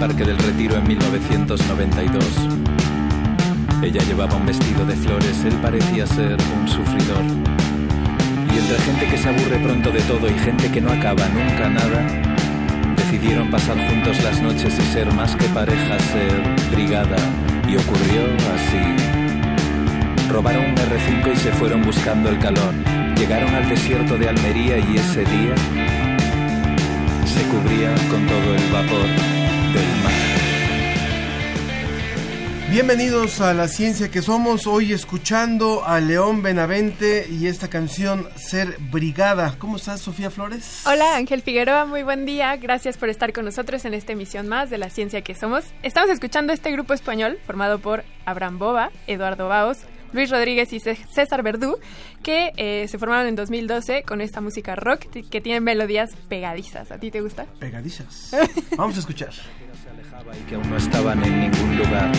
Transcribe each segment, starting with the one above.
Parque del Retiro en 1992. Ella llevaba un vestido de flores, él parecía ser un sufridor. Y entre gente que se aburre pronto de todo y gente que no acaba nunca nada, decidieron pasar juntos las noches y ser más que pareja, ser brigada. Y ocurrió así. Robaron un R5 y se fueron buscando el calor. Llegaron al desierto de Almería y ese día se cubría con todo el vapor Bienvenidos a la ciencia que somos, hoy escuchando a León Benavente y esta canción Ser Brigada. ¿Cómo estás, Sofía Flores? Hola, Ángel Figueroa, muy buen día. Gracias por estar con nosotros en esta emisión más de la ciencia que somos. Estamos escuchando este grupo español formado por Abraham Boba, Eduardo Baos, Luis Rodríguez y César Verdú, que eh, se formaron en 2012 con esta música rock que tiene melodías pegadizas. ¿A ti te gusta? Pegadizas. Vamos a escuchar. y que aún no estaban en ningún lugar.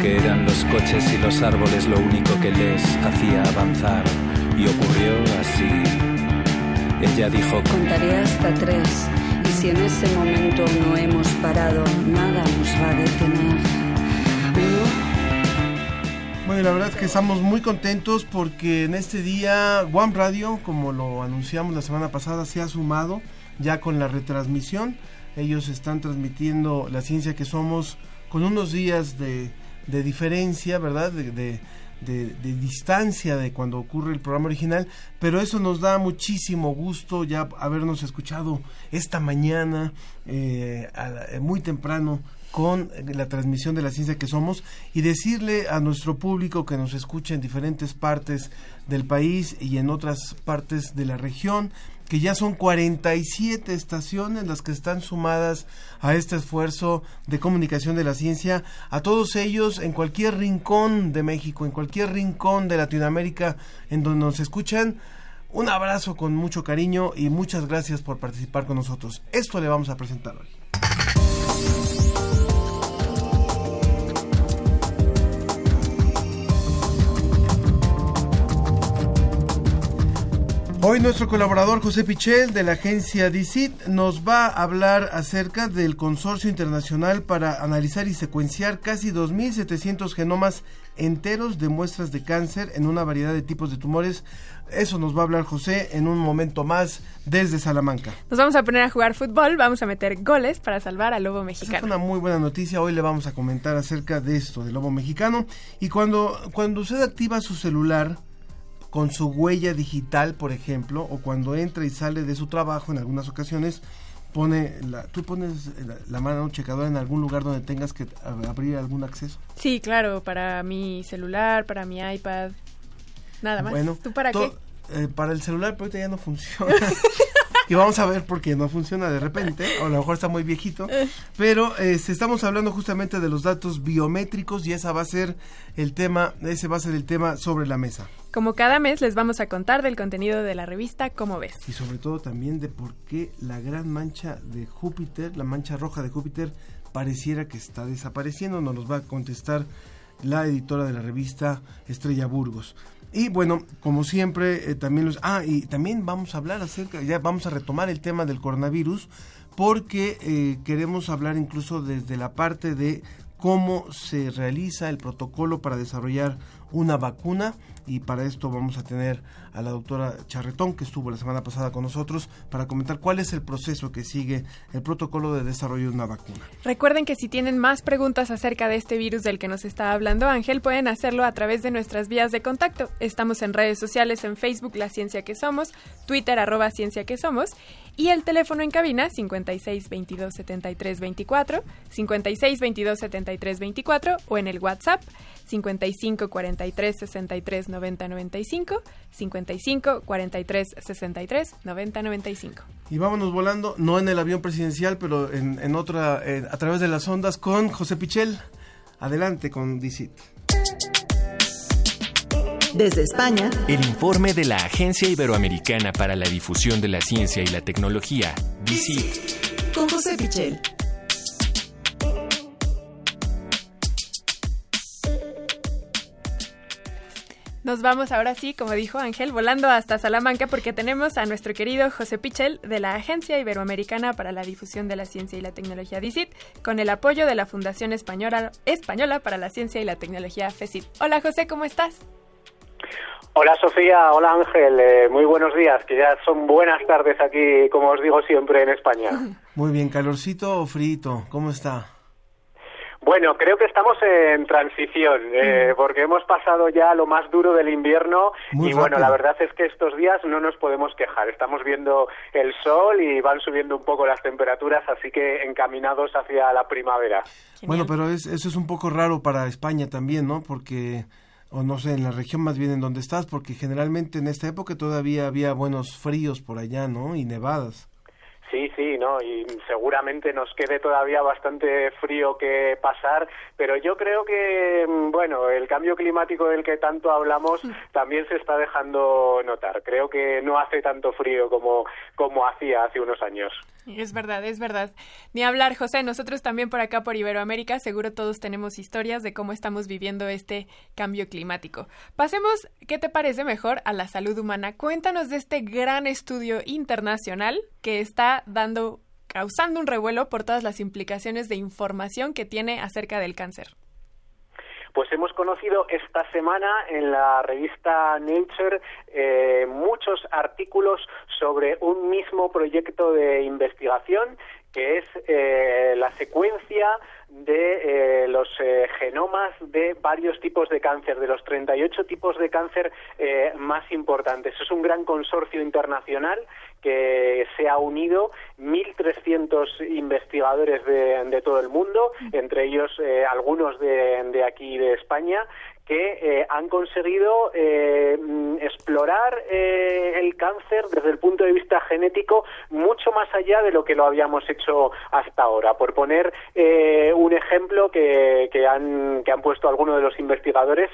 Que eran los coches y los árboles lo único que les hacía avanzar. Y ocurrió así. Ella dijo: Contaré hasta tres. Y si en ese momento no hemos parado, nada nos va a detener. Bueno, la verdad es que estamos muy contentos porque en este día One Radio, como lo anunciamos la semana pasada, se ha sumado ya con la retransmisión. Ellos están transmitiendo la ciencia que somos con unos días de, diferencia, ¿verdad? De, distancia de cuando ocurre el programa original, pero eso nos da muchísimo gusto ya habernos escuchado esta mañana, eh, muy temprano, con la transmisión de la ciencia que somos y decirle a nuestro público que nos escucha en diferentes partes del país y en otras partes de la región que ya son 47 estaciones las que están sumadas a este esfuerzo de comunicación de la ciencia, a todos ellos en cualquier rincón de México, en cualquier rincón de Latinoamérica en donde nos escuchan, un abrazo con mucho cariño y muchas gracias por participar con nosotros. Esto le vamos a presentar hoy. Hoy nuestro colaborador José Pichel de la agencia DICIT nos va a hablar acerca del consorcio internacional para analizar y secuenciar casi 2.700 genomas enteros de muestras de cáncer en una variedad de tipos de tumores. Eso nos va a hablar José en un momento más desde Salamanca. Nos vamos a poner a jugar fútbol, vamos a meter goles para salvar al lobo mexicano. es una muy buena noticia, hoy le vamos a comentar acerca de esto, del lobo mexicano. Y cuando, cuando usted activa su celular, con su huella digital, por ejemplo, o cuando entra y sale de su trabajo en algunas ocasiones, pone la, tú pones la, mano checadora en algún lugar donde tengas que abrir algún acceso. Sí, claro, para mi celular, para mi iPad, nada más. Bueno, ¿tú para qué? Eh, para el celular, pero ahorita ya no funciona. y vamos a ver por qué no funciona de repente, o a lo mejor está muy viejito, pero este, estamos hablando justamente de los datos biométricos y esa va a ser el tema, ese va a ser el tema sobre la mesa. Como cada mes les vamos a contar del contenido de la revista Cómo ves. Y sobre todo también de por qué la gran mancha de Júpiter, la mancha roja de Júpiter, pareciera que está desapareciendo. Nos los va a contestar la editora de la revista Estrella Burgos. Y bueno, como siempre, eh, también los... Ah, y también vamos a hablar acerca, ya vamos a retomar el tema del coronavirus, porque eh, queremos hablar incluso desde la parte de cómo se realiza el protocolo para desarrollar una vacuna y para esto vamos a tener a la doctora Charretón que estuvo la semana pasada con nosotros para comentar cuál es el proceso que sigue el protocolo de desarrollo de una vacuna. Recuerden que si tienen más preguntas acerca de este virus del que nos está hablando Ángel, pueden hacerlo a través de nuestras vías de contacto. Estamos en redes sociales, en Facebook La Ciencia que Somos, Twitter arroba Ciencia que Somos y el teléfono en cabina 56 22 73 24, 56 22 73 24 o en el WhatsApp 55 40 43 63 90 95, 55 43 63 90 95. Y vámonos volando, no en el avión presidencial, pero en, en otra, eh, a través de las ondas con José Pichel. Adelante con DICIT. Desde España, El informe de la Agencia Iberoamericana para la Difusión de la Ciencia y la Tecnología, DICIT. con José Pichel. Nos vamos ahora sí, como dijo Ángel, volando hasta Salamanca porque tenemos a nuestro querido José Pichel de la Agencia Iberoamericana para la Difusión de la Ciencia y la Tecnología DICIT con el apoyo de la Fundación Española, Española para la Ciencia y la Tecnología FECIT. Hola José, ¿cómo estás? Hola Sofía, hola Ángel, eh, muy buenos días, que ya son buenas tardes aquí, como os digo siempre, en España. Muy bien, calorcito o frito, ¿cómo está? Bueno, creo que estamos en transición, eh, porque hemos pasado ya lo más duro del invierno Muy y bueno, rápido. la verdad es que estos días no nos podemos quejar. Estamos viendo el sol y van subiendo un poco las temperaturas, así que encaminados hacia la primavera. Bueno, pero es, eso es un poco raro para España también, ¿no? Porque, o no sé, en la región más bien en donde estás, porque generalmente en esta época todavía había buenos fríos por allá, ¿no? Y nevadas. Sí, sí, no, y seguramente nos quede todavía bastante frío que pasar, pero yo creo que, mm, bueno, el cambio climático del que tanto hablamos también se está dejando notar. Creo que no hace tanto frío como, como hacía hace unos años. Es verdad, es verdad. Ni hablar, José, nosotros también por acá por Iberoamérica, seguro todos tenemos historias de cómo estamos viviendo este cambio climático. Pasemos, ¿qué te parece mejor a la salud humana? Cuéntanos de este gran estudio internacional que está dando causando un revuelo por todas las implicaciones de información que tiene acerca del cáncer. Pues hemos conocido esta semana en la revista Nature eh, muchos artículos sobre un mismo proyecto de investigación que es eh, la secuencia de eh, los eh, genomas de varios tipos de cáncer, de los 38 tipos de cáncer eh, más importantes. Es un gran consorcio internacional que se ha unido 1.300 investigadores de, de todo el mundo, entre ellos eh, algunos de, de aquí de España, que eh, han conseguido eh, mm, explorar eh, el cáncer desde el punto de vista genético mucho más allá de lo que lo habíamos hecho hasta ahora. Por poner eh, un ejemplo que, que, han, que han puesto algunos de los investigadores,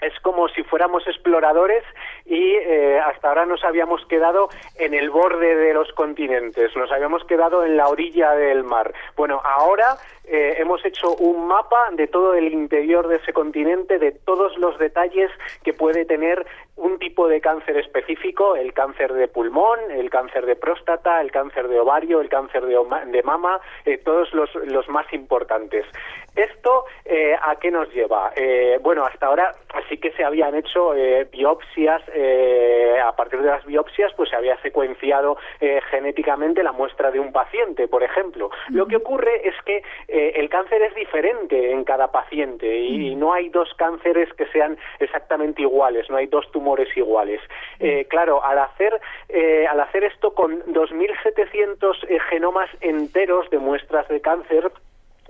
es como si fuéramos exploradores y eh, hasta ahora nos habíamos quedado en el borde de los continentes, nos habíamos quedado en la orilla del mar. Bueno, ahora eh, hemos hecho un mapa de todo el interior de ese continente, de todos los detalles que puede tener un tipo de cáncer específico, el cáncer de pulmón, el cáncer de próstata, el cáncer de ovario, el cáncer de, mama, eh, todos los, los más importantes. ¿Esto eh, a qué nos lleva? Eh, bueno, hasta ahora sí que se habían hecho eh, biopsias, eh, a partir de las biopsias pues se había secuenciado genéticamente la muestra de un paciente, por ejemplo. Lo que ocurre es que el cáncer es diferente en cada paciente y, y no hay dos cánceres que sean exactamente iguales, no hay dos tumores iguales. Eh, claro, al hacer, eh, al hacer esto con 2.700 eh, genomas enteros de muestras de cáncer,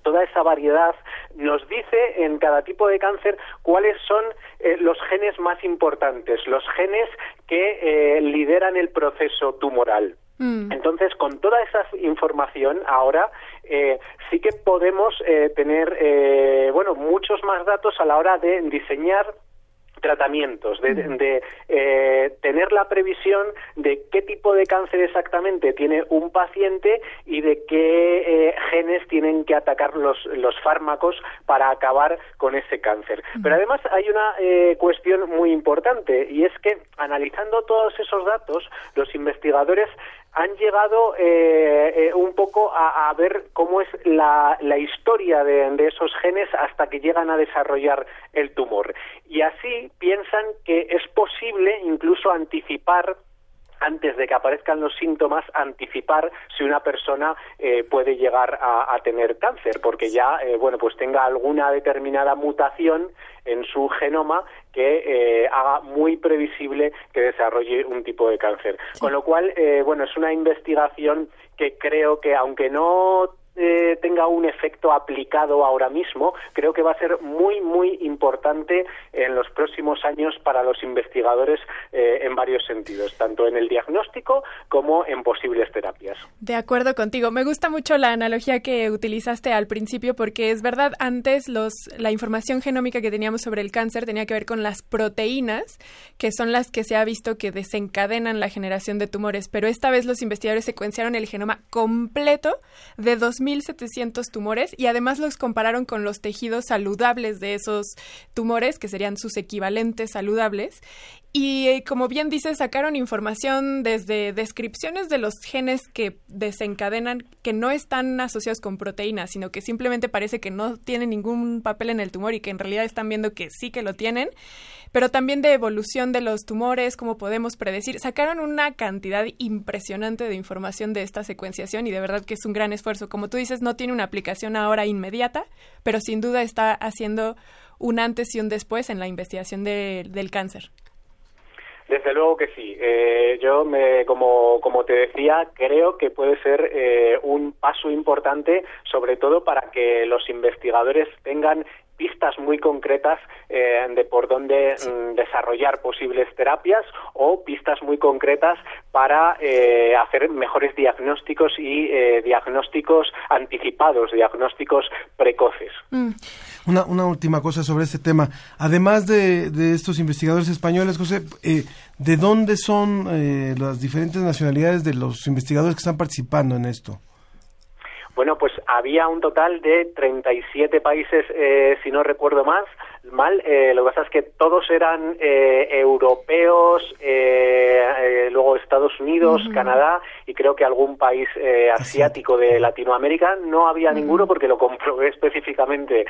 toda esa variedad nos dice en cada tipo de cáncer cuáles son eh, los genes más importantes, los genes que eh, lideran el proceso tumoral. Mm. Entonces, con toda esa información ahora eh, sí que podemos eh, tener eh, bueno muchos más datos a la hora de diseñar tratamientos, de, de, eh, tener la previsión de qué tipo de cáncer exactamente tiene un paciente y de qué eh, genes tienen que atacar los, los fármacos para acabar con ese cáncer. Pero además hay una eh, cuestión muy importante y es que analizando todos esos datos, los investigadores han llegado eh, eh, un poco a, a ver cómo es la, la historia de, esos genes hasta que llegan a desarrollar el tumor. Y así piensan que es posible incluso anticipar antes de que aparezcan los síntomas, anticipar si una persona eh, puede llegar a, a, tener cáncer, porque ya, eh, bueno, pues tenga alguna determinada mutación en su genoma que eh, haga muy previsible que desarrolle un tipo de cáncer. Sí. Con lo cual, eh, bueno, es una investigación que creo que, aunque no eh, tenga un efecto aplicado ahora mismo, creo que va a ser muy, muy importante en los próximos años para los investigadores eh, en varios sentidos, tanto en el diagnóstico como en posibles terapias. De acuerdo contigo. Me gusta mucho la analogía que utilizaste al principio porque es verdad, antes los, la información genómica que teníamos sobre el cáncer tenía que ver con las proteínas, que son las que se ha visto que desencadenan la generación de tumores, pero esta vez los investigadores secuenciaron el genoma completo de 2.700 tumores y además los compararon con los tejidos saludables de esos tumores, que serían sus equivalentes saludables. Y eh, como bien dice, sacaron información desde descripciones de los genes que desencadenan, que no están asociados con proteínas, sino que simplemente parece que no tienen ningún papel en el tumor y que en realidad están viendo que sí que lo tienen, pero también de evolución de los tumores, cómo podemos predecir. Sacaron una cantidad impresionante de información de esta secuenciación y de verdad que es un gran esfuerzo. Como tú dices, no tiene una aplicación ahora inmediata, pero sin duda está haciendo un antes y un después en la investigación del cáncer. Desde luego que sí. Eh, yo, me, como, como te decía, creo que puede ser eh, un paso importante, sobre todo para que los investigadores tengan pistas muy concretas eh, de por dónde mm, desarrollar posibles terapias o pistas muy concretas para eh, hacer mejores diagnósticos y eh, diagnósticos anticipados, diagnósticos precoces. Mm. Una, una, última cosa sobre este tema. Además de, de estos investigadores españoles, José, ¿de dónde son las diferentes nacionalidades de los investigadores que están participando en esto? Bueno, pues había un total de 37 países, eh, si no recuerdo más, mal. Eh, lo que pasa es que todos eran eh, europeos, luego Estados Unidos, Canadá y creo que algún país asiático de Latinoamérica. No había ninguno porque lo comprobé específicamente,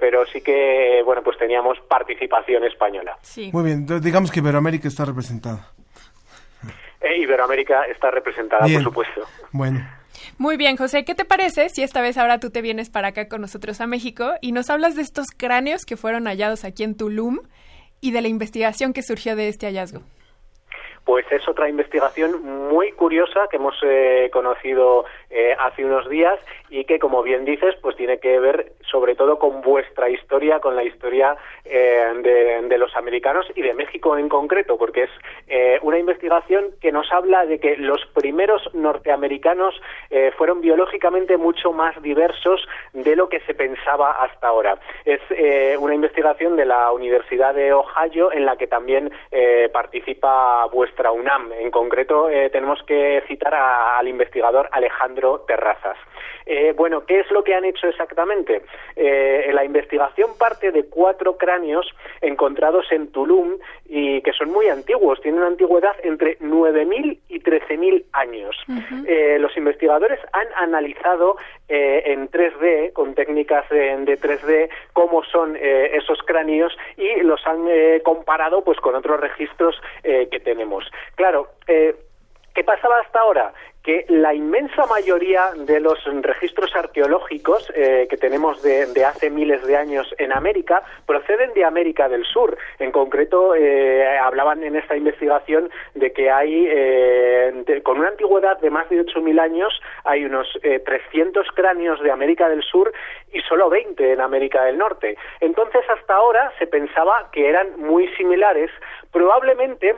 pero sí que, bueno, pues teníamos participación española. Muy bien, digamos que Iberoamérica está representada. Iberoamérica está representada, por supuesto. Bueno. Muy bien, José, ¿qué te parece si esta vez ahora tú te vienes para acá con nosotros a México y nos hablas de estos cráneos que fueron hallados aquí en Tulum y de la investigación que surgió de este hallazgo? pues es otra investigación muy curiosa que hemos eh, conocido eh, hace unos días y que, como bien dices, pues tiene que ver sobre todo con vuestra historia, con la historia eh, de, los americanos y de México en concreto, porque es una investigación que nos habla de que los primeros norteamericanos fueron biológicamente mucho más diversos de lo que se pensaba hasta ahora. Es una investigación de la Universidad de Ohio en la que también participa vuestra UNAM. En concreto, eh, tenemos que citar al investigador Alejandro Terrazas. Eh, bueno, ¿qué es lo que han hecho exactamente? Eh, la investigación parte de cuatro cráneos encontrados en Tulum y que son muy antiguos, tienen una antigüedad entre 9.000 y 13.000 años. los investigadores han analizado en 3D, con técnicas de, de 3D, cómo son esos cráneos y los han comparado pues con otros registros que tenemos. Claro, eh, ¿qué pasaba hasta ahora? Que la inmensa mayoría de los registros arqueológicos eh, que tenemos de, hace miles de años en América proceden de América del Sur. En concreto, eh, hablaban en esta investigación de que hay, con una antigüedad de más de 8.000 años, hay unos 300 cráneos de América del Sur y solo 20 en América del Norte. Entonces, hasta ahora se pensaba que eran muy similares, probablemente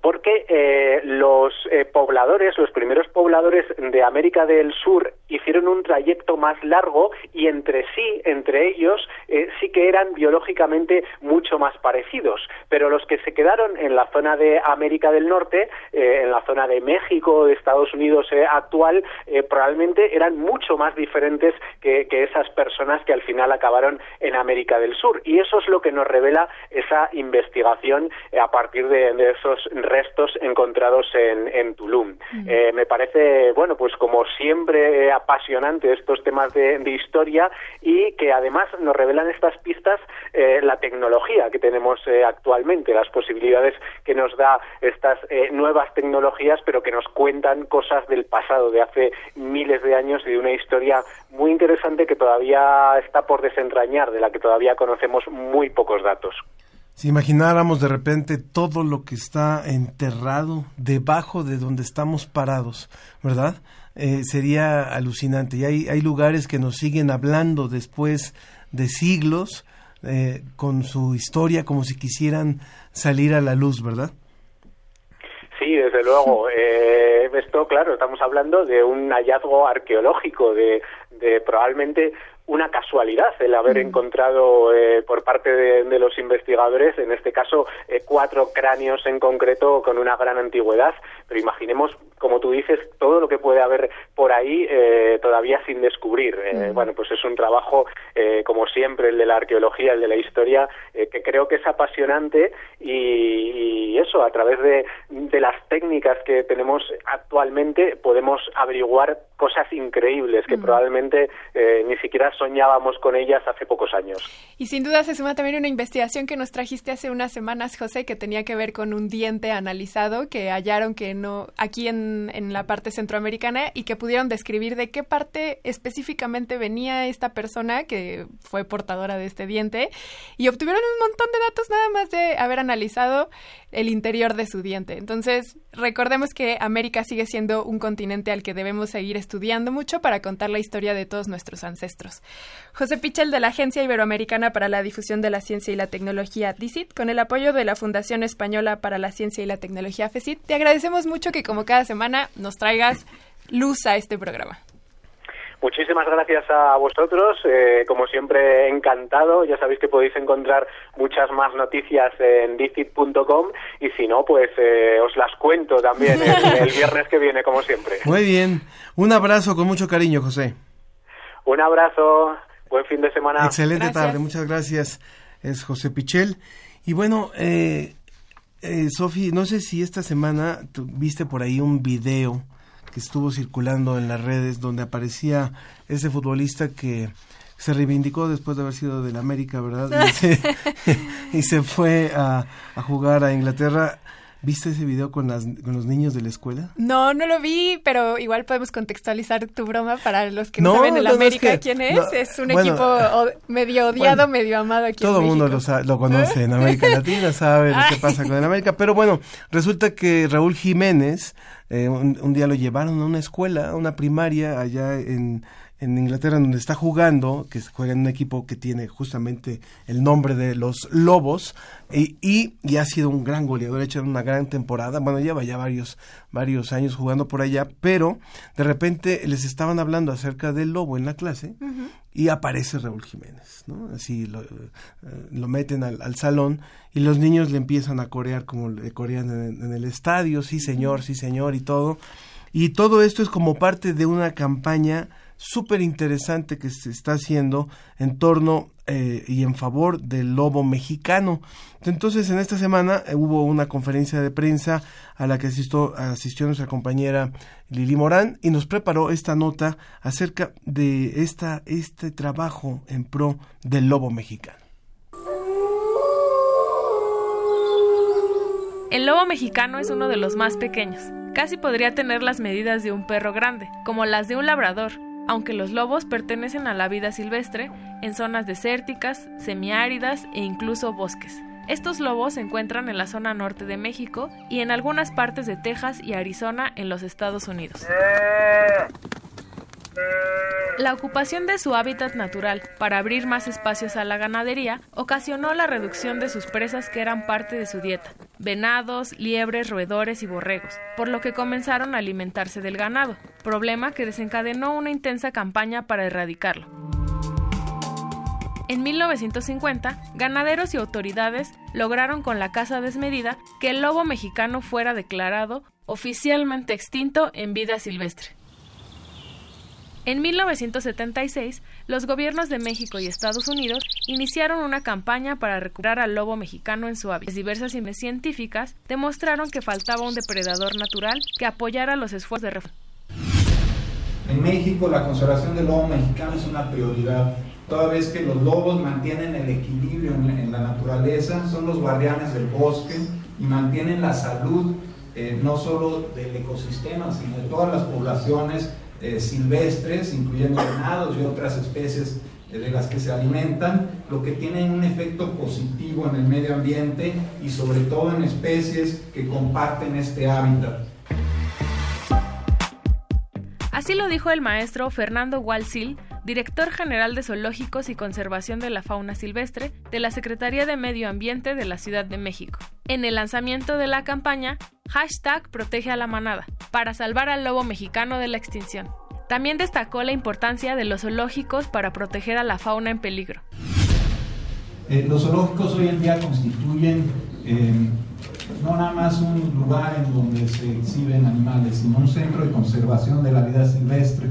porque eh, los eh, pobladores, los primeros pobladores de América del Sur hicieron un trayecto más largo y entre sí, entre ellos, eh, sí que eran biológicamente mucho más parecidos. Pero los que se quedaron en la zona de América del Norte, en la zona de México, de Estados Unidos actual, probablemente eran mucho más diferentes que, esas personas que al final acabaron en América del Sur. Y eso es lo que nos revela esa investigación a partir de, de esos restos encontrados en, en Tulum. Eh, me parece, bueno, pues como siempre apasionante estos temas de, historia y que además nos revelan estas pistas eh, la tecnología que tenemos eh, actualmente, las posibilidades que nos da estas nuevas tecnologías, pero que nos cuentan cosas del pasado, de hace miles de años y de una historia muy interesante que todavía está por desentrañar, de la que todavía conocemos muy pocos datos. Si imagináramos de repente todo lo que está enterrado debajo de donde estamos parados, ¿verdad? eh, sería alucinante. Y hay, hay lugares que nos siguen hablando después de siglos eh, con su historia como si quisieran salir a la luz, ¿verdad? Sí, desde luego. Eh, esto, claro, estamos hablando de un hallazgo arqueológico, de, de probablemente una casualidad el haber encontrado eh, por parte de, los investigadores, en este caso, eh, cuatro cráneos en concreto con una gran antigüedad. Pero imaginemos, como tú dices, todo lo que puede haber por ahí eh, todavía sin descubrir. Bueno, pues es un trabajo, como siempre, el de la arqueología, el de la historia, que creo que es apasionante y, eso, a través de, de las técnicas que tenemos actualmente, podemos averiguar cosas increíbles que probablemente ni siquiera soñábamos con ellas hace pocos años. Y sin duda se suma también una investigación que nos trajiste hace unas semanas, José, que tenía que ver con un diente analizado que hallaron que no aquí en, en la parte centroamericana y que pudieron describir de qué parte específicamente venía esta persona que fue portadora de este diente y obtuvieron un montón de datos nada más de haber analizado el interior de su diente. Entonces, recordemos que América sigue siendo un continente al que debemos seguir estudiando mucho para contar la historia de todos nuestros ancestros. José Pichel de la Agencia Iberoamericana para la Difusión de la Ciencia y la Tecnología, DICIT, con el apoyo de la Fundación Española para la Ciencia y la Tecnología, FECIT, te agradecemos mucho que como cada semana nos traigas luz a este programa. Muchísimas gracias a vosotros, eh, como siempre encantado, ya sabéis que podéis encontrar muchas más noticias en dicit.com y si no, pues eh, os las cuento también el, el viernes que viene, como siempre. Muy bien, un abrazo con mucho cariño, José. Un abrazo, buen fin de semana. Excelente tarde, muchas gracias. Es José Pichel. Y bueno, eh, eh, Sofi, no sé si esta semana viste por ahí un video que estuvo circulando en las redes donde aparecía ese futbolista que se reivindicó después de haber sido del América, ¿verdad? Y se, fue a, a, jugar a Inglaterra. ¿Viste ese video con, las, con los niños de la escuela? No, no lo vi, pero igual podemos contextualizar tu broma para los que no, saben el América quién es. es un equipo medio odiado, medio amado aquí Todo el mundo lo, lo, conoce en América Latina, sabe lo que pasa con el América. Pero bueno, resulta que Raúl Jiménez, eh, un, un día lo llevaron a una escuela, a una primaria allá en en Inglaterra donde está jugando, que juega en un equipo que tiene justamente el nombre de los Lobos y, y, ha sido un gran goleador, ha hecho una gran temporada, bueno, lleva ya varios, varios años jugando por allá, pero de repente les estaban hablando acerca del Lobo en la clase y aparece Raúl Jiménez, ¿no? Así lo, eh, lo meten al, al, salón y los niños le empiezan a corear como le corean en, en el estadio, sí señor, sí señor y todo. Y todo esto es como parte de una campaña súper interesante que se está haciendo en torno eh, y en favor del lobo mexicano. Entonces, en esta semana eh, hubo una conferencia de prensa a la que asistió, nuestra compañera Lili Morán y nos preparó esta nota acerca de esta, este trabajo en pro del lobo mexicano. El lobo mexicano es uno de los más pequeños. Casi podría tener las medidas de un perro grande, como las de un labrador, aunque los lobos pertenecen a la vida silvestre en zonas desérticas, semiáridas e incluso bosques. Estos lobos se encuentran en la zona norte de México y en algunas partes de Texas y Arizona en los Estados Unidos. La ocupación de su hábitat natural para abrir más espacios a la ganadería ocasionó la reducción de sus presas que eran parte de su dieta, venados, liebres, roedores y borregos, por lo que comenzaron a alimentarse del ganado, problema que desencadenó una intensa campaña para erradicarlo. En 1950, ganaderos y autoridades lograron con la caza desmedida que el lobo mexicano fuera declarado oficialmente extinto en vida silvestre. En 1976, los gobiernos de México y Estados Unidos iniciaron una campaña para recuperar al lobo mexicano en su hábitat. Diversas investigaciones científicas demostraron que faltaba un depredador natural que apoyara los esfuerzos de reforma. En México, la conservación del lobo mexicano es una prioridad, toda vez que los lobos mantienen el equilibrio en la naturaleza, son los guardianes del bosque y mantienen la salud eh, no solo del ecosistema, sino de todas las poblaciones eh, silvestres, incluyendo venados y otras especies eh, de las que se alimentan, lo que tiene un efecto positivo en el medio ambiente y sobre todo en especies que comparten este hábitat. Así lo dijo el maestro Fernando Walsil, director general de Zoológicos y Conservación de la Fauna Silvestre de la Secretaría de Medio Ambiente de la Ciudad de México, en el lanzamiento de la campaña Hashtag Protege a la Manada, para salvar al lobo mexicano de la extinción. También destacó la importancia de los zoológicos para proteger a la fauna en peligro. Eh, los zoológicos hoy en día constituyen eh, no nada más un lugar en donde se exhiben animales, sino un centro de conservación de la vida silvestre.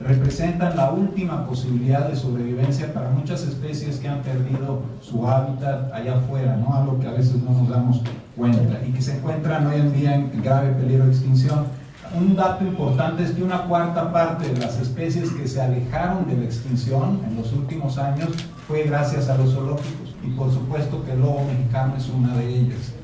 Representan la última posibilidad de sobrevivencia para muchas especies que han perdido su hábitat allá afuera, ¿no? algo que a veces no nos damos cuenta y que se encuentran hoy en día en grave peligro de extinción. Un dato importante es que una cuarta parte de las especies que se alejaron de la extinción en los últimos años fue gracias a los zoológicos y por supuesto que el lobo mexicano es una de ellas.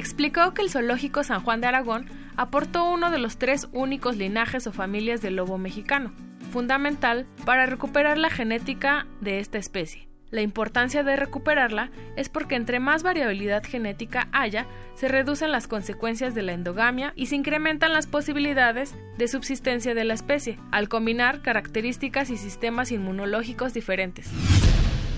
Explicó que el zoológico San Juan de Aragón aportó uno de los tres únicos linajes o familias del lobo mexicano, fundamental para recuperar la genética de esta especie. La importancia de recuperarla es porque entre más variabilidad genética haya, se reducen las consecuencias de la endogamia y se incrementan las posibilidades de subsistencia de la especie, al combinar características y sistemas inmunológicos diferentes.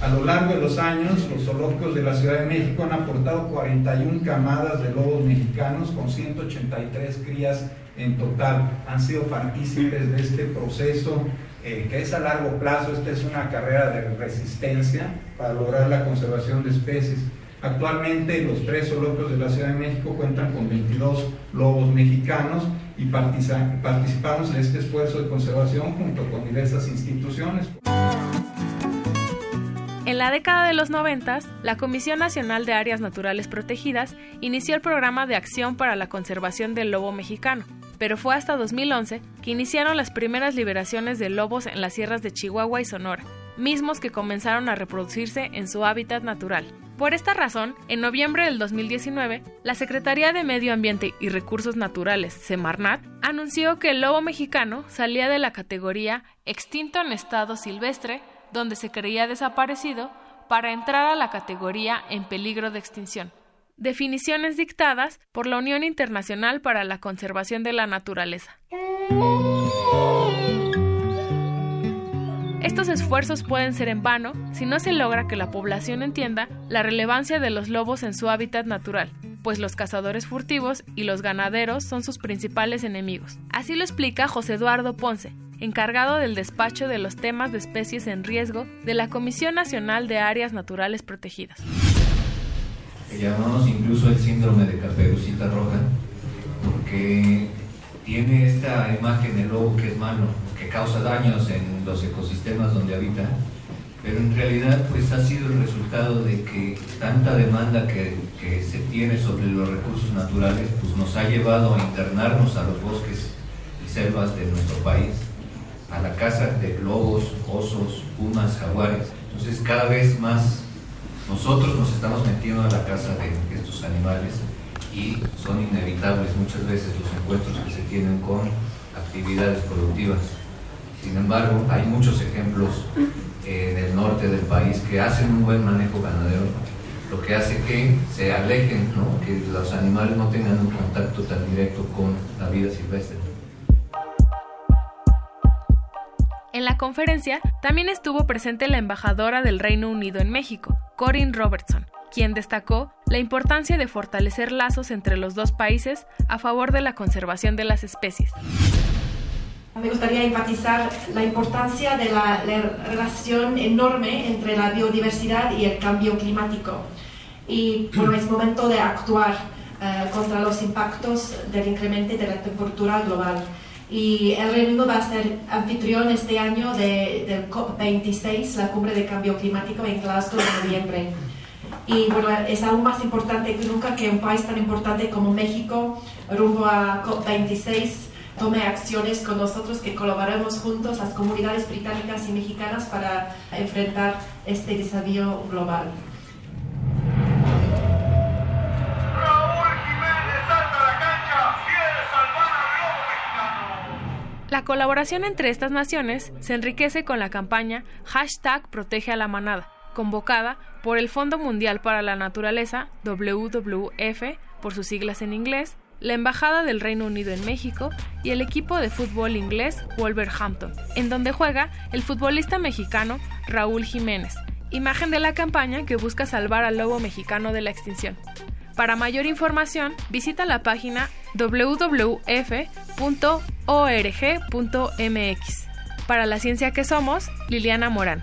A lo largo de los años, los zoológicos de la Ciudad de México han aportado 41 camadas de lobos mexicanos con 183 crías en total. Han sido partícipes de este proceso eh, que es a largo plazo. Esta es una carrera de resistencia para lograr la conservación de especies. Actualmente los tres zoológicos de la Ciudad de México cuentan con 22 lobos mexicanos y participamos en este esfuerzo de conservación junto con diversas instituciones. En la década de los 90, la Comisión Nacional de Áreas Naturales Protegidas inició el programa de acción para la conservación del lobo mexicano, pero fue hasta 2011 que iniciaron las primeras liberaciones de lobos en las sierras de Chihuahua y Sonora, mismos que comenzaron a reproducirse en su hábitat natural. Por esta razón, en noviembre del 2019, la Secretaría de Medio Ambiente y Recursos Naturales, Semarnat, anunció que el lobo mexicano salía de la categoría extinto en estado silvestre donde se creía desaparecido, para entrar a la categoría en peligro de extinción. Definiciones dictadas por la Unión Internacional para la Conservación de la Naturaleza. Estos esfuerzos pueden ser en vano si no se logra que la población entienda la relevancia de los lobos en su hábitat natural, pues los cazadores furtivos y los ganaderos son sus principales enemigos. Así lo explica José Eduardo Ponce, encargado del despacho de los temas de especies en riesgo de la Comisión Nacional de Áreas Naturales Protegidas. llamamos incluso el síndrome de caperucita roja, porque tiene esta imagen del lobo que es malo, que causa daños en los ecosistemas donde habita, pero en realidad pues ha sido el resultado de que tanta demanda que, que se tiene sobre los recursos naturales pues nos ha llevado a internarnos a los bosques y selvas de nuestro país a la caza de lobos, osos, pumas, jaguares. Entonces cada vez más nosotros nos estamos metiendo a la caza de estos animales y son inevitables muchas veces los encuentros que se tienen con actividades productivas. Sin embargo, hay muchos ejemplos en el norte del país que hacen un buen manejo ganadero, lo que hace que se alejen, que los animales no tengan un contacto tan directo con la vida silvestre. En la conferencia también estuvo presente la embajadora del Reino Unido en México, Corinne Robertson, quien destacó la importancia de fortalecer lazos entre los dos países a favor de la conservación de las especies. Me gustaría enfatizar la importancia de la, relación enorme entre la biodiversidad y el cambio climático. Y bueno, es momento de actuar eh, contra los impactos del incremento de la temperatura global y el Reino Unido va a ser anfitrión este año de, del COP26, la cumbre de cambio climático en Glasgow en noviembre. Y bueno, es aún más importante que nunca que un país tan importante como México, rumbo a COP26, tome acciones con nosotros, que colaboremos juntos, las comunidades británicas y mexicanas, para enfrentar este desafío global. La colaboración entre estas naciones se enriquece con la campaña Hashtag Protege a la Manada, convocada por el Fondo Mundial para la Naturaleza, WWF, por sus siglas en inglés, la Embajada del Reino Unido en México y el equipo de fútbol inglés Wolverhampton, en donde juega el futbolista mexicano Raúl Jiménez, imagen de la campaña que busca salvar al lobo mexicano de la extinción. Para mayor información, visita la página www.org.mx. Para la ciencia que somos, Liliana Morán.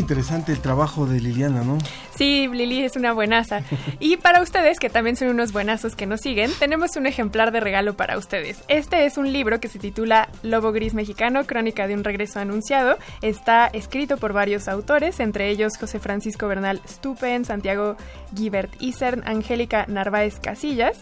Interesante el trabajo de Liliana, ¿no? Sí, Lili es una buenaza. Y para ustedes, que también son unos buenazos que nos siguen, tenemos un ejemplar de regalo para ustedes. Este es un libro que se titula Lobo Gris Mexicano, Crónica de un Regreso Anunciado. Está escrito por varios autores, entre ellos José Francisco Bernal Stupen, Santiago Guibert Isern, Angélica Narváez Casillas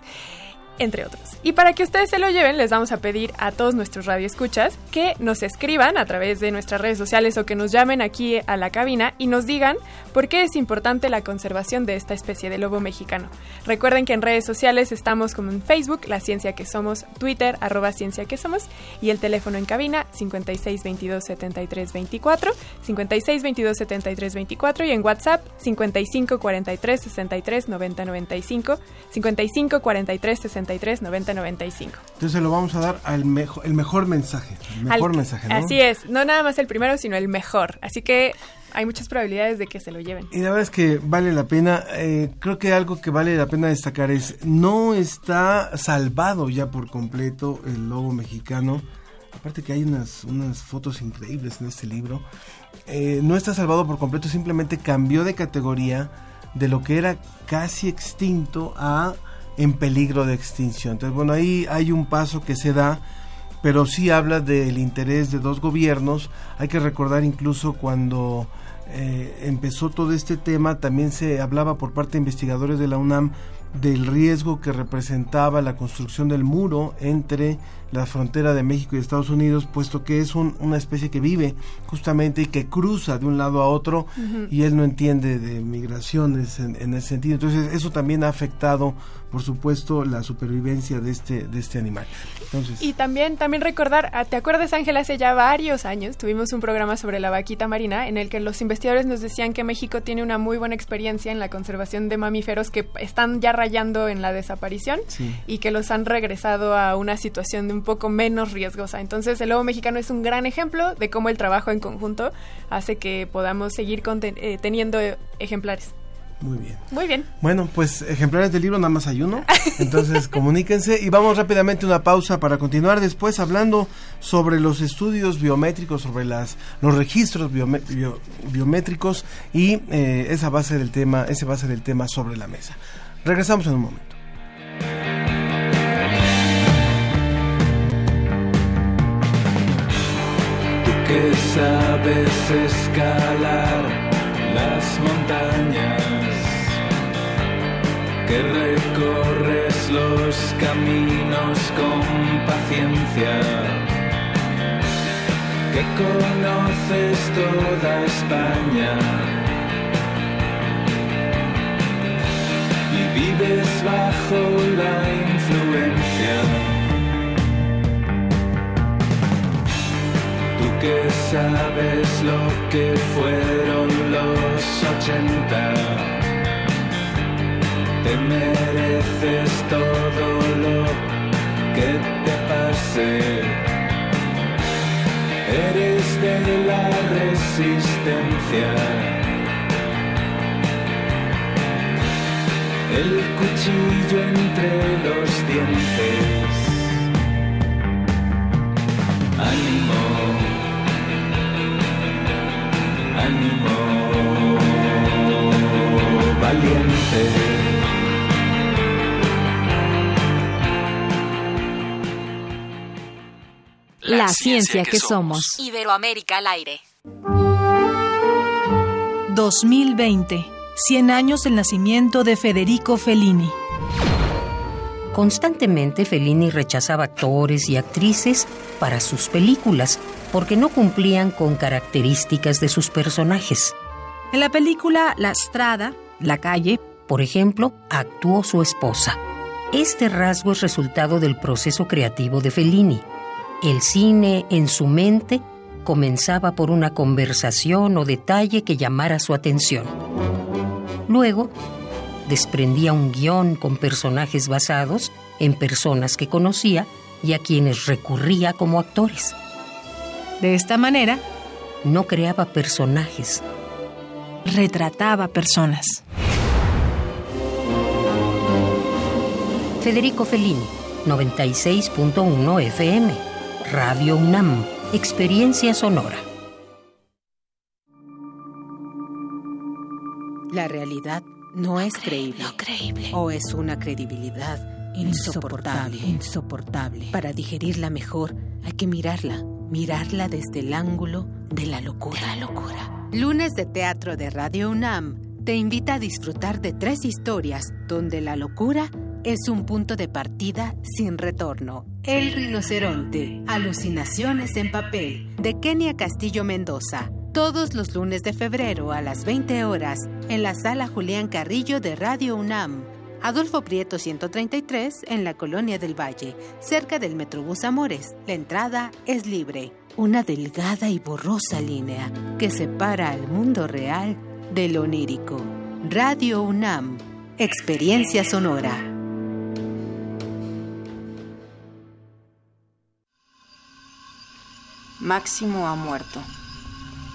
entre otros. Y para que ustedes se lo lleven, les vamos a pedir a todos nuestros radioescuchas que nos escriban a través de nuestras redes sociales o que nos llamen aquí a la cabina y nos digan por qué es importante la conservación de esta especie de lobo mexicano. Recuerden que en redes sociales estamos como en Facebook, La Ciencia que Somos, Twitter, arroba Ciencia que Somos y el teléfono en cabina 56 22 73 24, 56 22 73 24 y en WhatsApp 55 43 63 90 95, 55 43 63 90 95. Entonces lo vamos a dar al mejor, el mejor mensaje. El mejor Al- mensaje, ¿no? Así es, no nada más el primero, sino el mejor. Así que hay muchas probabilidades de que se lo lleven. Y la verdad es que vale la pena, eh, creo que algo que vale la pena destacar es, no está salvado ya por completo el lobo mexicano, aparte que hay unas, unas fotos increíbles en este libro, Eh, no está salvado por completo, simplemente cambió de categoría de lo que era casi extinto a en peligro de extinción. Entonces, bueno, ahí hay un paso que se da pero sí habla del interés de dos gobiernos. Hay que recordar incluso cuando eh, empezó todo este tema, también se hablaba por parte de investigadores de la UNAM del riesgo que representaba la construcción del muro entre la frontera de México y Estados Unidos, puesto que es un- una especie que vive justamente y que cruza de un lado a otro y él no entiende de migraciones en, en ese sentido. Entonces eso también ha afectado, por supuesto, la supervivencia de este, de este animal. Entonces, Y también, también recordar, ah, ¿te acuerdas Ángel? Hace ya varios años tuvimos un programa sobre la vaquita marina en el que los investigadores nos decían que México tiene una muy buena experiencia en la conservación de mamíferos que están ya rayando en la desaparición Sí. y que los han regresado a una situación de un poco menos riesgosa. Entonces el lobo mexicano es un gran ejemplo de cómo el trabajo en conjunto hace que podamos seguir eh, teniendo ejemplares. muy bien. Muy bien. Bueno, pues ejemplares del libro nada más hay uno. Entonces comuníquense y vamos rápidamente a una pausa para continuar después hablando sobre los estudios biométricos, sobre las los registros bio- biométricos y eh, esa base del tema, ese va a ser el tema sobre la mesa. Regresamos en un momento. Que sabes escalar las montañas, que recorres los caminos con paciencia, que conoces toda España y vives bajo la influencia. Tú que sabes lo que fueron los ochenta, te mereces todo lo que te pase. Eres de la resistencia. El cuchillo entre los dientes. Ánimo, ánimo, valiente. La, ciencia, que, somos. Iberoamérica al aire. 2020. 100 años del nacimiento de Federico Fellini. Constantemente Fellini rechazaba actores y actrices para sus películas porque no cumplían con características de sus personajes. En la película La Strada, La Calle, Por ejemplo, actuó su esposa. Este rasgo es resultado del proceso creativo de Fellini. El cine en su mente comenzaba por una conversación o detalle que llamara su atención. Luego, desprendía un guion con personajes basados en personas que conocía y a quienes recurría como actores. De esta manera, no creaba personajes, retrataba personas. Federico Fellini, 96.1 FM, Radio UNAM, Experiencia Sonora. La realidad no es creíble. creíble. O es una credibilidad insoportable. Insoportable. Para digerirla mejor, hay que mirarla. Mirarla desde el ángulo de la locura. la locura. Lunes de Teatro de Radio UNAM te invita a disfrutar de tres historias donde la locura es un punto de partida sin retorno. El rinoceronte, alucinaciones en papel, de Kenia Castillo Mendoza. Todos los lunes de febrero a las 20 horas en la sala Julián Carrillo de Radio UNAM. Adolfo Prieto 133 en la Colonia del Valle, cerca del Metrobús Amores. La entrada es libre. Una delgada y borrosa línea que separa al mundo real de lo onírico. Radio UNAM. Experiencia sonora. Máximo ha muerto.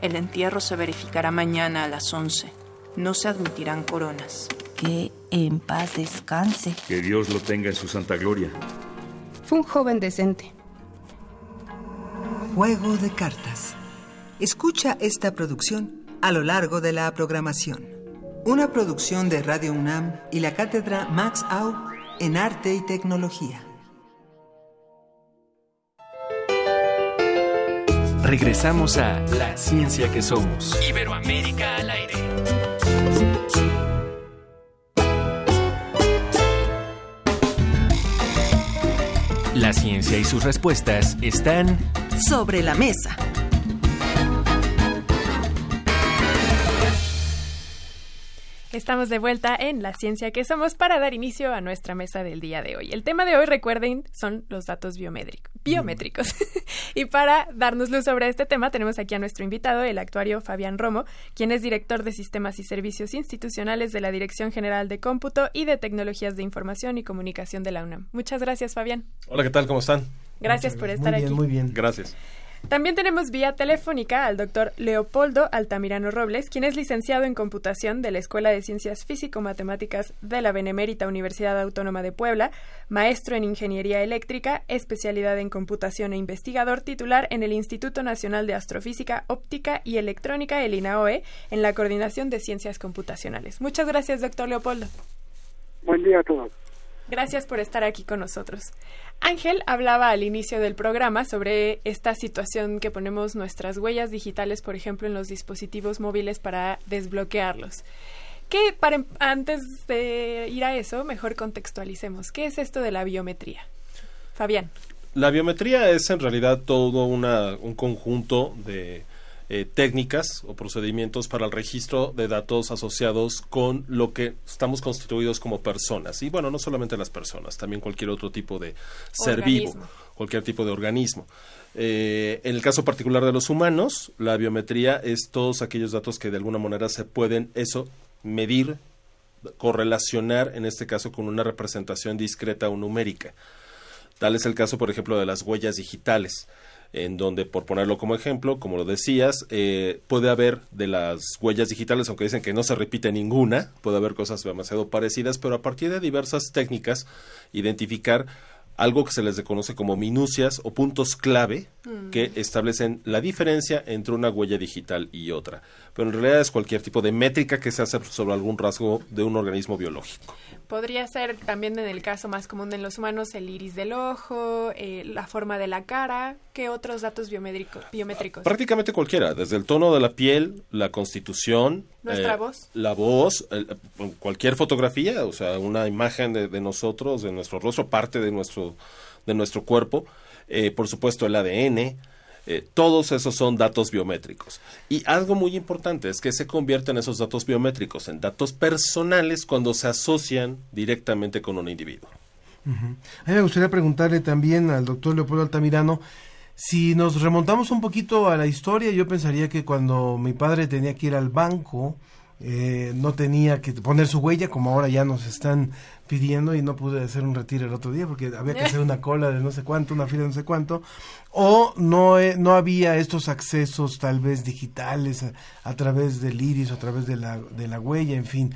El entierro se verificará mañana a las 11. No se admitirán coronas. Que en paz descanse. Que Dios lo tenga en su santa gloria. Fue un joven decente. Juego de cartas. Escucha esta producción a lo largo de la programación. Una producción de Radio UNAM y la cátedra Max Au en Arte y Tecnología. Regresamos a La Ciencia que Somos. Iberoamérica al aire. La ciencia y sus respuestas están sobre la mesa. Estamos de vuelta en La Ciencia que Somos para dar inicio a nuestra mesa del día de hoy. El tema de hoy, recuerden, son los datos biométricos. y para darnos luz sobre este tema, tenemos aquí a nuestro invitado, el actuario Fabián Romo, quien es director de Sistemas y Servicios Institucionales de la Dirección General de Cómputo y de Tecnologías de Información y Comunicación de la UNAM. Muchas gracias, Fabián. Hola, ¿qué tal? ¿Cómo están? Gracias por estar muy bien, aquí. Muy bien. Gracias. También tenemos vía telefónica al doctor Leopoldo Altamirano Robles, quien es licenciado en computación de la Escuela de Ciencias Físico-Matemáticas de la Benemérita Universidad Autónoma de Puebla, maestro en Ingeniería Eléctrica, especialidad en computación e investigador titular en el Instituto Nacional de Astrofísica, Óptica y Electrónica, el INAOE, en la Coordinación de Ciencias Computacionales. Muchas gracias, doctor Leopoldo. Buen día a todos. Gracias por estar aquí con nosotros. Ángel hablaba al inicio del programa sobre esta situación que ponemos nuestras huellas digitales, por ejemplo, en los dispositivos móviles para desbloquearlos. ¿Qué, para, antes de ir a eso, mejor contextualicemos. ¿Qué es esto de la biometría? Fabián. La biometría es en realidad todo una, un conjunto de eh, técnicas o procedimientos para el registro de datos asociados con lo que estamos constituidos como personas. Y bueno, no solamente las personas, también cualquier otro tipo de ser vivo, cualquier tipo de organismo. Eh, en el caso particular de los humanos, la biometría es todos aquellos datos que de alguna manera se pueden eso medir, correlacionar, en este caso con una representación discreta o numérica. Tal es el caso, por ejemplo, de las huellas digitales en donde, por ponerlo como ejemplo, como lo decías, eh, puede haber de las huellas digitales, aunque dicen que no se repite ninguna, puede haber cosas demasiado parecidas, pero a partir de diversas técnicas, identificar algo que se les conoce como minucias o puntos clave mm. que establecen la diferencia entre una huella digital y otra. Pero en realidad es cualquier tipo de métrica que se hace sobre algún rasgo de un organismo biológico. Podría ser también en el caso más común en los humanos el iris del ojo, eh, la forma de la cara. ¿Qué otros datos biométrico- biométricos? Prácticamente cualquiera, desde el tono de la piel, la constitución, Nuestra eh, voz. la voz, el- cualquier fotografía, o sea, una imagen de, de nosotros, de nuestro rostro, parte de nuestro, de nuestro cuerpo, eh, por supuesto el ADN, eh, todos esos son datos biométricos. Y algo muy importante es que se convierten esos datos biométricos en datos personales cuando se asocian directamente con un individuo. A mí me gustaría preguntarle también al doctor Leopoldo Altamirano, si nos remontamos un poquito a la historia, yo pensaría que cuando mi padre tenía que ir al banco, eh, no tenía que poner su huella, como ahora ya nos están pidiendo, y no pude hacer un retiro el otro día porque había que hacer una cola de no sé cuánto, una fila de no sé cuánto, o no, eh, no había estos accesos tal vez digitales a, a través del iris, a través de la, de la huella, en fin.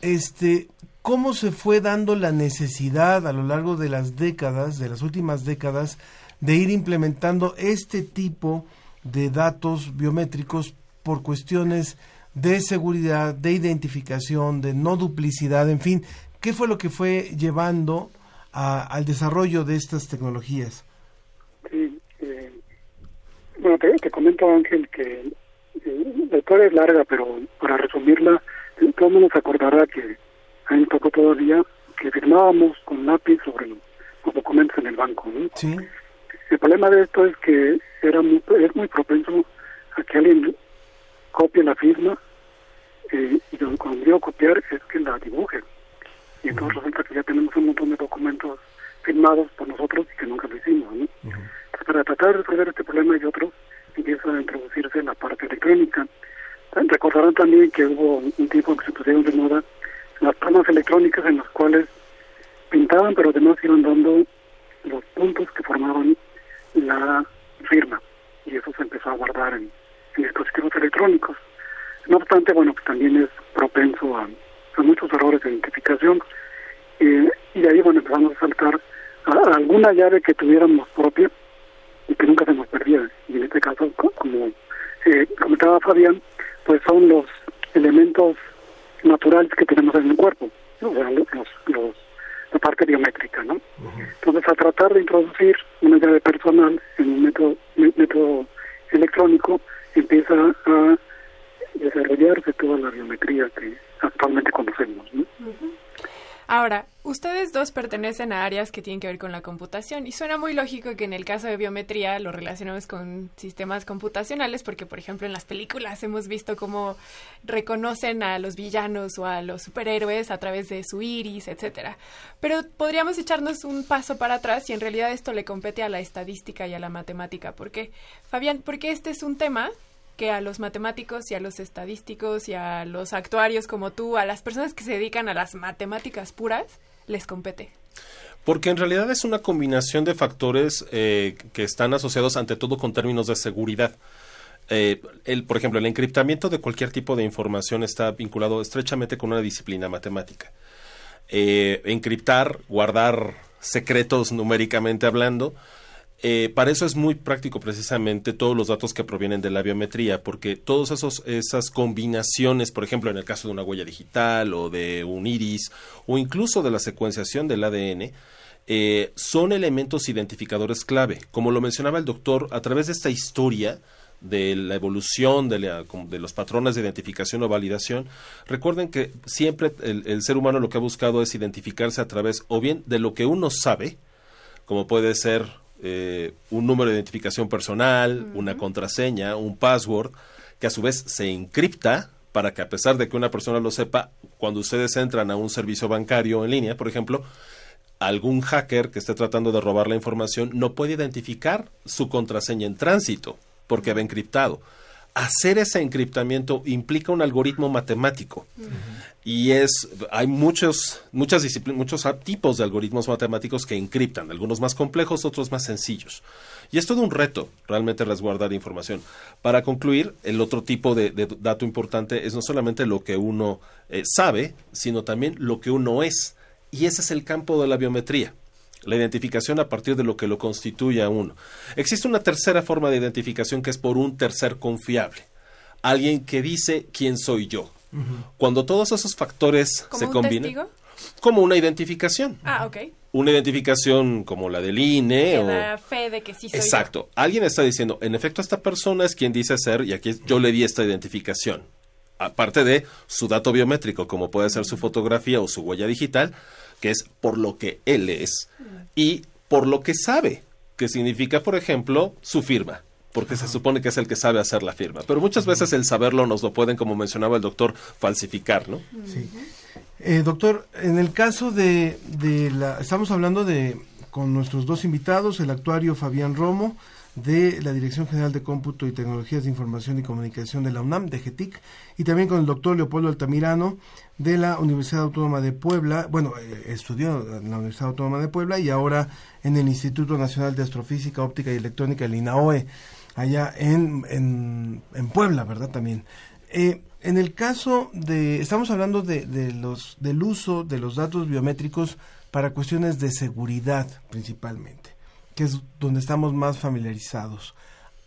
Este, ¿cómo se fue dando la necesidad a lo largo de las décadas, de las últimas décadas, de ir implementando este tipo de datos biométricos por cuestiones de seguridad, de identificación, de no duplicidad, en fin, ¿qué fue lo que fue llevando a- al desarrollo de estas tecnologías? Sí, eh, bueno, te, te comento, Ángel, que eh, la historia es larga, pero para resumirla, eh, todo el mundo se acordará que a mí tocó todavía que firmábamos con lápiz sobre los, los documentos en el banco. ¿no? Sí. El problema de esto es que era muy, es muy propenso a que alguien copie la firma eh, y lo- cuando digo copiar es que la dibuje. Y entonces resulta que ya tenemos un montón de documentos firmados por nosotros y que nunca lo hicimos. ¿no? Entonces, para tratar de resolver este problema y otros, empieza a introducirse la parte electrónica. Recordarán también que hubo un tiempo en que se pusieron de moda las palmas electrónicas en las cuales pintaban, pero además iban dando los puntos que formaban la firma. Y eso se empezó a guardar en, en dispositivos electrónicos. No obstante, bueno, pues también es propenso a, a muchos errores de identificación. Eh, y de ahí, bueno, empezamos a saltar a, a alguna llave que tuviéramos propia y que nunca se nos perdía. Y en este caso, co- como eh, comentaba Fabián, pues son los elementos naturales que tenemos en el cuerpo, o sea, los, los, la parte biométrica, ¿no? Entonces, a tratar de introducir una llave personal en un método, mé- método electrónico, empieza a desarrollarse toda la biometría que actualmente conocemos, ¿no? Ahora, ustedes dos pertenecen a áreas que tienen que ver con la computación y suena muy lógico que en el caso de biometría lo relacionemos con sistemas computacionales porque, por ejemplo, en las películas hemos visto cómo reconocen a los villanos o a los superhéroes a través de su iris, etcétera. Pero podríamos echarnos un paso para atrás y en realidad esto le compete a la estadística y a la matemática. ¿Por qué? Fabián, porque este es un tema que a los matemáticos y a los estadísticos y a los actuarios como tú, a las personas que se dedican a las matemáticas puras, les compete. Porque en realidad es una combinación de factores eh, que están asociados ante todo con términos de seguridad. Eh, el, por ejemplo, el encriptamiento de cualquier tipo de información está vinculado estrechamente con una disciplina matemática. Eh, encriptar, guardar secretos numéricamente hablando, eh, para eso es muy práctico precisamente todos los datos que provienen de la biometría, porque todas esas combinaciones, por ejemplo, en el caso de una huella digital o de un iris o incluso de la secuenciación del ADN, eh, son elementos identificadores clave. Como lo mencionaba el doctor, a través de esta historia de la evolución de, la- de los patrones de identificación o validación, recuerden que siempre el ser humano lo que ha buscado es identificarse a través o bien de lo que uno sabe, como puede ser eh, un número de identificación personal, una contraseña, un password, que a su vez se encripta para que a pesar de que una persona lo sepa, cuando ustedes entran a un servicio bancario en línea, por ejemplo, algún hacker que esté tratando de robar la información no puede identificar su contraseña en tránsito porque va encriptado. Hacer ese encriptamiento implica un algoritmo matemático. Y es hay muchos muchas muchos tipos de algoritmos matemáticos que encriptan algunos más complejos otros más sencillos. Y es todo un reto realmente resguardar información. Para concluir el otro tipo de, de dato importante es no solamente lo que uno eh, sabe sino también lo que uno es. Y ese es el campo de la biometría la identificación a partir de lo que lo constituye a uno. Existe una tercera forma de identificación que es por un tercer confiable. Alguien que dice quién soy yo. Cuando todos esos factores ¿Como se un combinan, testigo? como una identificación. Ah, ok. Una identificación como la del INE Que o... da fe de que sí soy yo. Exacto. Alguien está diciendo, en efecto, esta persona es quien dice ser y aquí yo le di esta identificación. Aparte de su dato biométrico, como puede ser su fotografía o su huella digital, que es por lo que él es y por lo que sabe, que significa, por ejemplo, su firma. Porque se supone que es el que sabe hacer la firma. Pero muchas veces el saberlo nos lo pueden, como mencionaba el doctor, falsificar, ¿no? Sí. Eh, doctor, en el caso de, de la... Estamos hablando de con nuestros dos invitados, el actuario Fabián Romo, de la Dirección General de Cómputo y Tecnologías de Información y Comunicación de la UNAM, de GETIC, y también con el doctor Leopoldo Altamirano, de la Universidad Autónoma de Puebla, bueno, eh, estudió en la Universidad Autónoma de Puebla y ahora en el Instituto Nacional de Astrofísica, Óptica y Electrónica, el INAOE, allá en, en, en Puebla, ¿verdad? También. Eh, en el caso de, estamos hablando de, de los, del uso de los datos biométricos para cuestiones de seguridad principalmente, que es donde estamos más familiarizados.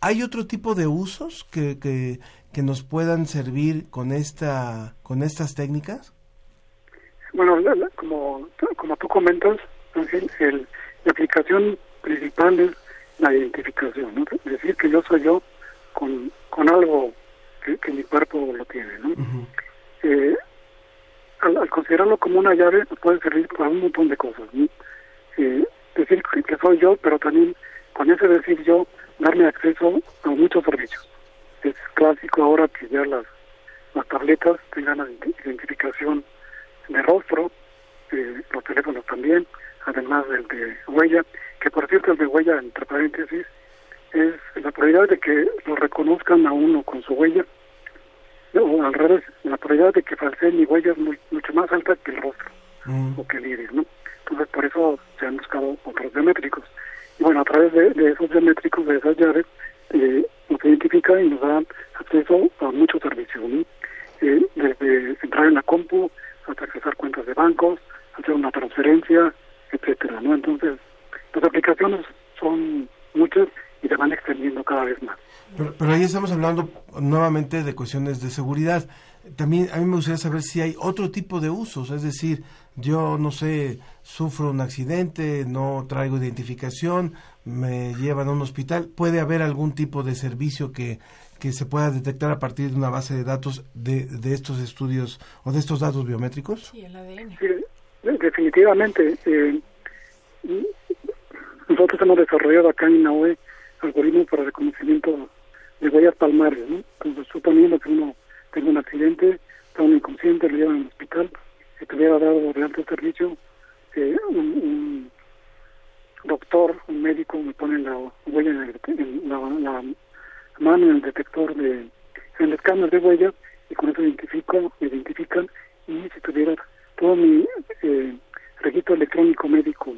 ¿Hay otro tipo de usos que, que, que nos puedan servir con, esta, con estas técnicas? Bueno, como, como tú comentas, Ángel, el- la aplicación principal es la identificación, ¿no? decir que yo soy yo con, con algo que, que mi cuerpo lo tiene. ¿no? Eh, al, al considerarlo como una llave, nos puede servir para un montón de cosas. ¿no? Eh, decir que, que soy yo, pero también con ese decir yo, darme acceso a muchos servicios. Es clásico ahora que ya las, las tabletas tengan la ident- identificación de rostro, eh, los teléfonos también, además del de huella, que por cierto el de huella, entre paréntesis, es la probabilidad de que lo reconozcan a uno con su huella, o al revés, la probabilidad de que falseen mi huella es muy, mucho más alta que el rostro o que el iris, ¿no? Entonces por eso se han buscado otros biométricos. Y bueno, a través de, de esos biométricos, de esas llaves, eh, nos identifica y nos da acceso a muchos servicios. Eh, desde entrar en la compu hasta accesar cuentas de bancos, hacer una transferencia, etcétera, ¿no? Entonces, las aplicaciones son muchas y se van extendiendo cada vez más. Pero, pero ahí estamos hablando nuevamente de cuestiones de seguridad. También a mí me gustaría saber si hay otro tipo de usos, es decir, yo no sé, sufro un accidente, no traigo identificación, me llevan a un hospital, ¿puede haber algún tipo de servicio que, que se pueda detectar a partir de una base de datos de, de estos estudios o de estos datos biométricos? Sí, el ADN. Sí, de- definitivamente. eh, nosotros hemos desarrollado acá en INAOE algoritmos para reconocimiento de huellas palmares, ¿no? Entonces, suponiendo que uno tenga un accidente, está uno inconsciente, lo llevan al hospital, si tuviera dado de alto servicio, un, un doctor, un médico me pone la huella en, el- la, la mano en el detector de, en el escáner de huellas y con eso identifico, me identifican y si tuviera todo mi eh, registro electrónico médico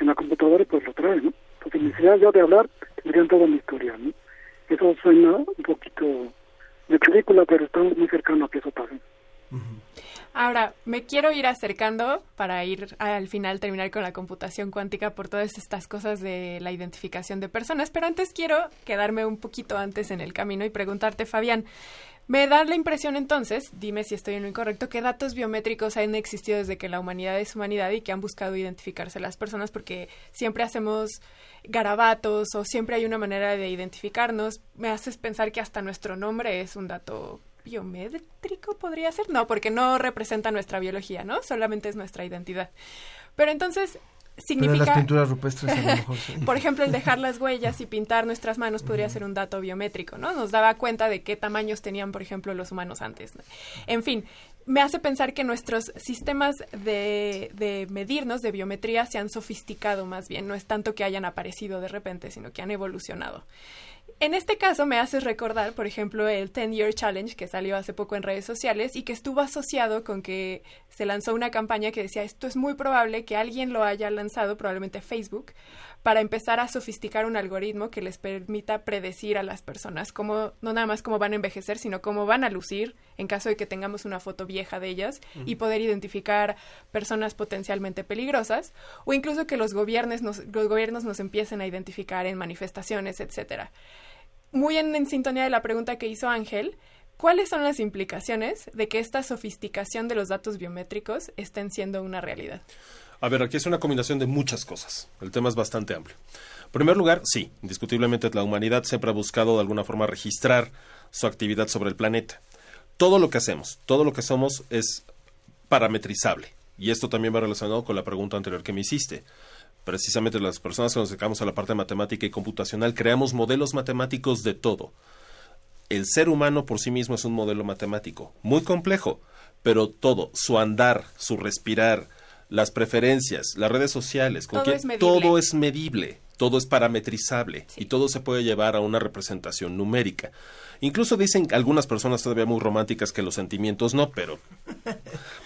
en la computadora, pues lo trae, ¿no? Sin necesidad yo de hablar, tendrían toda mi historia, ¿no? Eso suena un poquito de película, pero estamos muy cercanos a que eso pase. Ahora, me quiero ir acercando para ir al final terminar con la computación cuántica por todas estas cosas de la identificación de personas, pero antes quiero quedarme un poquito antes en el camino y preguntarte, Fabián, me da la impresión entonces, dime si estoy en lo incorrecto, que datos biométricos han existido desde que la humanidad es humanidad y que han buscado identificarse las personas porque siempre hacemos garabatos o siempre hay una manera de identificarnos. Me haces pensar que hasta nuestro nombre es un dato biométrico, podría ser. No, porque no representa nuestra biología, ¿no? Solamente es nuestra identidad. Pero entonces significa... Pero las pinturas rupestres a lo mejor sí. Por ejemplo, el dejar las huellas y pintar nuestras manos podría ser un dato biométrico, ¿no? Nos daba cuenta de qué tamaños tenían, por ejemplo, los humanos antes. ¿no? En fin, me hace pensar que nuestros sistemas de, de medirnos, de biometría, se han sofisticado más bien. No es tanto que hayan aparecido de repente, sino que han evolucionado. En este caso me haces recordar, por ejemplo, el 10 Year Challenge que salió hace poco en redes sociales y que estuvo asociado con que se lanzó una campaña que decía esto es muy probable que alguien lo haya lanzado, probablemente Facebook, para empezar a sofisticar un algoritmo que les permita predecir a las personas cómo, no nada más cómo van a envejecer, sino cómo van a lucir en caso de que tengamos una foto vieja de ellas y poder identificar personas potencialmente peligrosas o incluso que los gobiernos nos, los gobiernos nos empiecen a identificar en manifestaciones, etcétera. Muy en, sintonía de la pregunta que hizo Ángel, ¿Cuáles son las implicaciones de que esta sofisticación de los datos biométricos estén siendo una realidad? A ver, aquí es una combinación de muchas cosas. El tema es bastante amplio. En primer lugar, sí, indiscutiblemente la humanidad siempre ha buscado de alguna forma registrar su actividad sobre el planeta. Todo lo que hacemos, todo lo que somos es parametrizable. Y esto también va relacionado con la pregunta anterior que me hiciste. Precisamente las personas que nos dedicamos a la parte matemática y computacional creamos modelos matemáticos de todo. El ser humano por sí mismo es un modelo matemático, muy complejo, pero todo, su andar, su respirar, las preferencias, las redes sociales, Todo cualquier- es medible. todo es medible, todo es parametrizable y todo se puede llevar a una representación numérica. Incluso dicen algunas personas todavía muy románticas que los sentimientos no, pero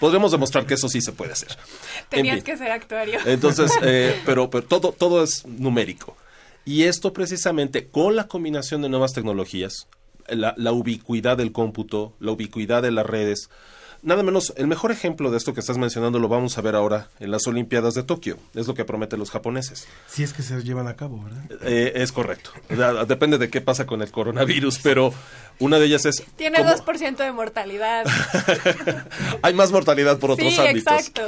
podremos demostrar que eso sí se puede hacer. En Tenías fin. que ser actuario. Entonces, eh, pero, pero todo, todo es numérico. Y esto precisamente con la combinación de nuevas tecnologías, la, la ubicuidad del cómputo, la ubicuidad de las redes, nada menos, el mejor ejemplo de esto que estás mencionando lo vamos a ver ahora en las Olimpiadas de Tokio, es lo que prometen los japoneses. Si es que se llevan a cabo, ¿verdad? Eh, es correcto. Depende de qué pasa con el coronavirus, pero una de ellas es... Tiene cómo- 2% de mortalidad. Hay más mortalidad por otros sí, ámbitos. exacto.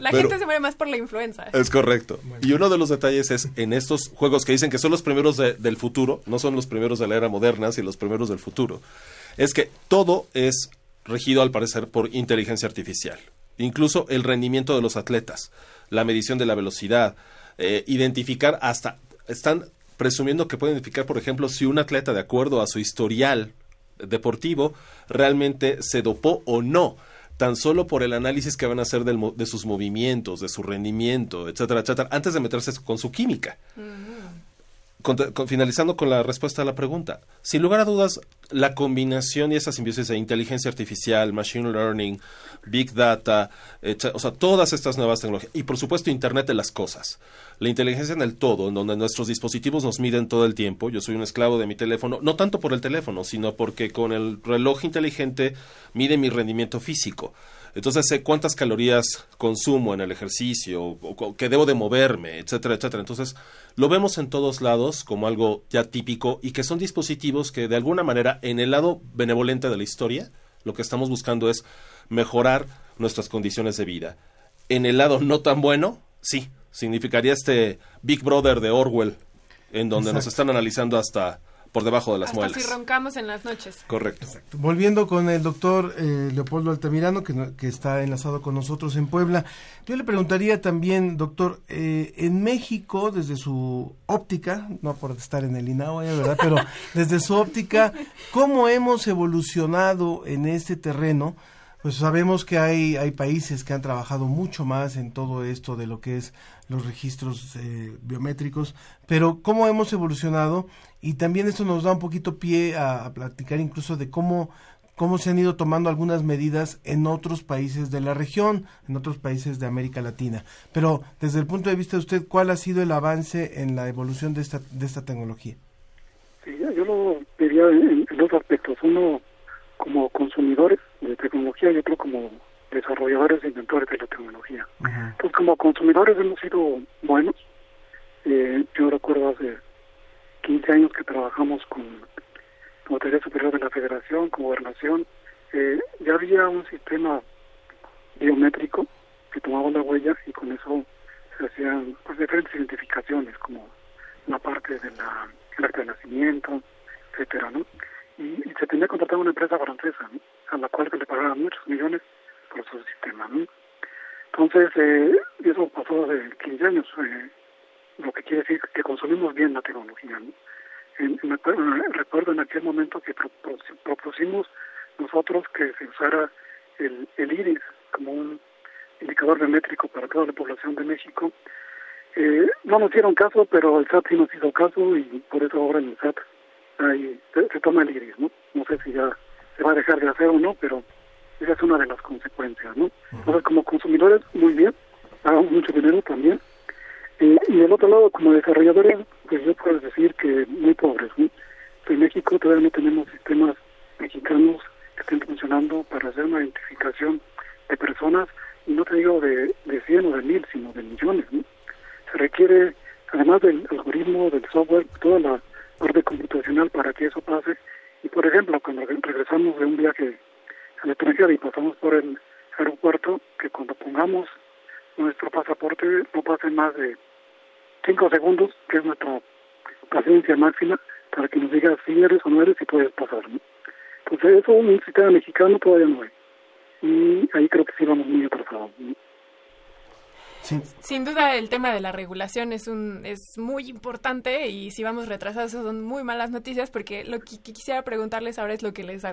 La Pero- gente se muere más por la influenza. Es correcto. Y uno de los detalles es en estos juegos que dicen que son los primeros de- del futuro, no son los primeros de la era moderna, sino los primeros del futuro, es que todo es regido al parecer por inteligencia artificial. Incluso el rendimiento de los atletas, la medición de la velocidad, eh, identificar hasta, están presumiendo que pueden identificar, por ejemplo, si un atleta, de acuerdo a su historial deportivo, realmente se dopó o no tan solo por el análisis que van a hacer de sus movimientos, de su rendimiento, etcétera, etcétera, antes de meterse con su química. Finalizando con la respuesta a la pregunta, sin lugar a dudas, la combinación y esa simbiosis de inteligencia artificial, machine learning, big data, o sea, todas estas nuevas tecnologías, y por supuesto Internet de las cosas, la inteligencia en el todo, en donde nuestros dispositivos nos miden todo el tiempo, yo soy un esclavo de mi teléfono, no tanto por el teléfono, sino porque con el reloj inteligente mide mi rendimiento físico. Entonces sé cuántas calorías consumo en el ejercicio, o, o que debo de moverme, etcétera, etcétera. Entonces lo vemos en todos lados como algo ya típico y que son dispositivos que de alguna manera en el lado benevolente de la historia lo que estamos buscando es mejorar nuestras condiciones de vida. En el lado no tan bueno, sí, significaría este Big Brother de Orwell, en donde nos están analizando hasta por debajo de las Hasta muelas. si roncamos en las noches. Correcto. Volviendo con el doctor eh, Leopoldo Altamirano, que, no- que está enlazado con nosotros en Puebla, yo le preguntaría también, doctor, eh, en México, desde su óptica, no por estar en el INAO, eh, ¿verdad? Pero desde su óptica, ¿cómo hemos evolucionado en este terreno? Pues sabemos que hay, hay países que han trabajado mucho más en todo esto de lo que es los registros eh, biométricos, pero cómo hemos evolucionado y también esto nos da un poquito pie a, a platicar incluso de cómo cómo se han ido tomando algunas medidas en otros países de la región, en otros países de América Latina. Pero desde el punto de vista de usted, ¿cuál ha sido el avance en la evolución de esta, de esta tecnología? Sí, yo lo diría en, en dos aspectos. Uno como consumidores de tecnología y otro como desarrolladores e inventores de la tecnología. Entonces, como consumidores hemos sido buenos. Eh, yo recuerdo hace 15 años que trabajamos con Autoridad Superior de la Federación, con Gobernación. Eh, ya había un sistema biométrico que tomaba la huella y con eso se hacían pues, diferentes identificaciones, como la parte de la, de nacimiento, etcétera, ¿no? Y, se tenía contratado una empresa francesa, a la cual se le pagaban muchos millones por su sistema, ¿no? Entonces, eh, eso pasó hace 15 años, eh, lo que quiere decir que consumimos bien la tecnología, ¿no? En- me acuerdo- recuerdo en aquel momento que propus- propusimos nosotros que se usara el, el iris como un indicador biométrico para toda la población de México. Eh, no nos hicieron caso, pero el SAT sí nos hizo caso y por eso ahora en el SAT ahí se, se toma el iris, ¿no? No sé si ya se va a dejar de hacer o no, pero esa es una de las consecuencias, ¿no? Entonces, como consumidores, muy bien, hagamos mucho dinero también. Y del otro lado, como desarrolladores, pues yo puedo decir que muy pobres. En México todavía no tenemos sistemas mexicanos que estén funcionando para hacer una identificación de personas, y no te digo de, de 100 o de 1000, sino de millones, ¿no? Se requiere, además del algoritmo, del software, toda la parte computacional para que eso pase, Y por ejemplo, cuando regresamos de un viaje al extranjero y pasamos por el aeropuerto, que cuando pongamos nuestro pasaporte no pase más de cinco segundos, que es nuestra paciencia máxima, para que nos diga si eres o no eres y puedes pasar. ¿no? Entonces eso un sistema mexicano todavía no hay. Y ahí creo que sí vamos muy atrasados. Sin duda el tema de la regulación es un es muy importante y si vamos retrasados son muy malas noticias porque lo que, quisiera preguntarles ahora es lo que les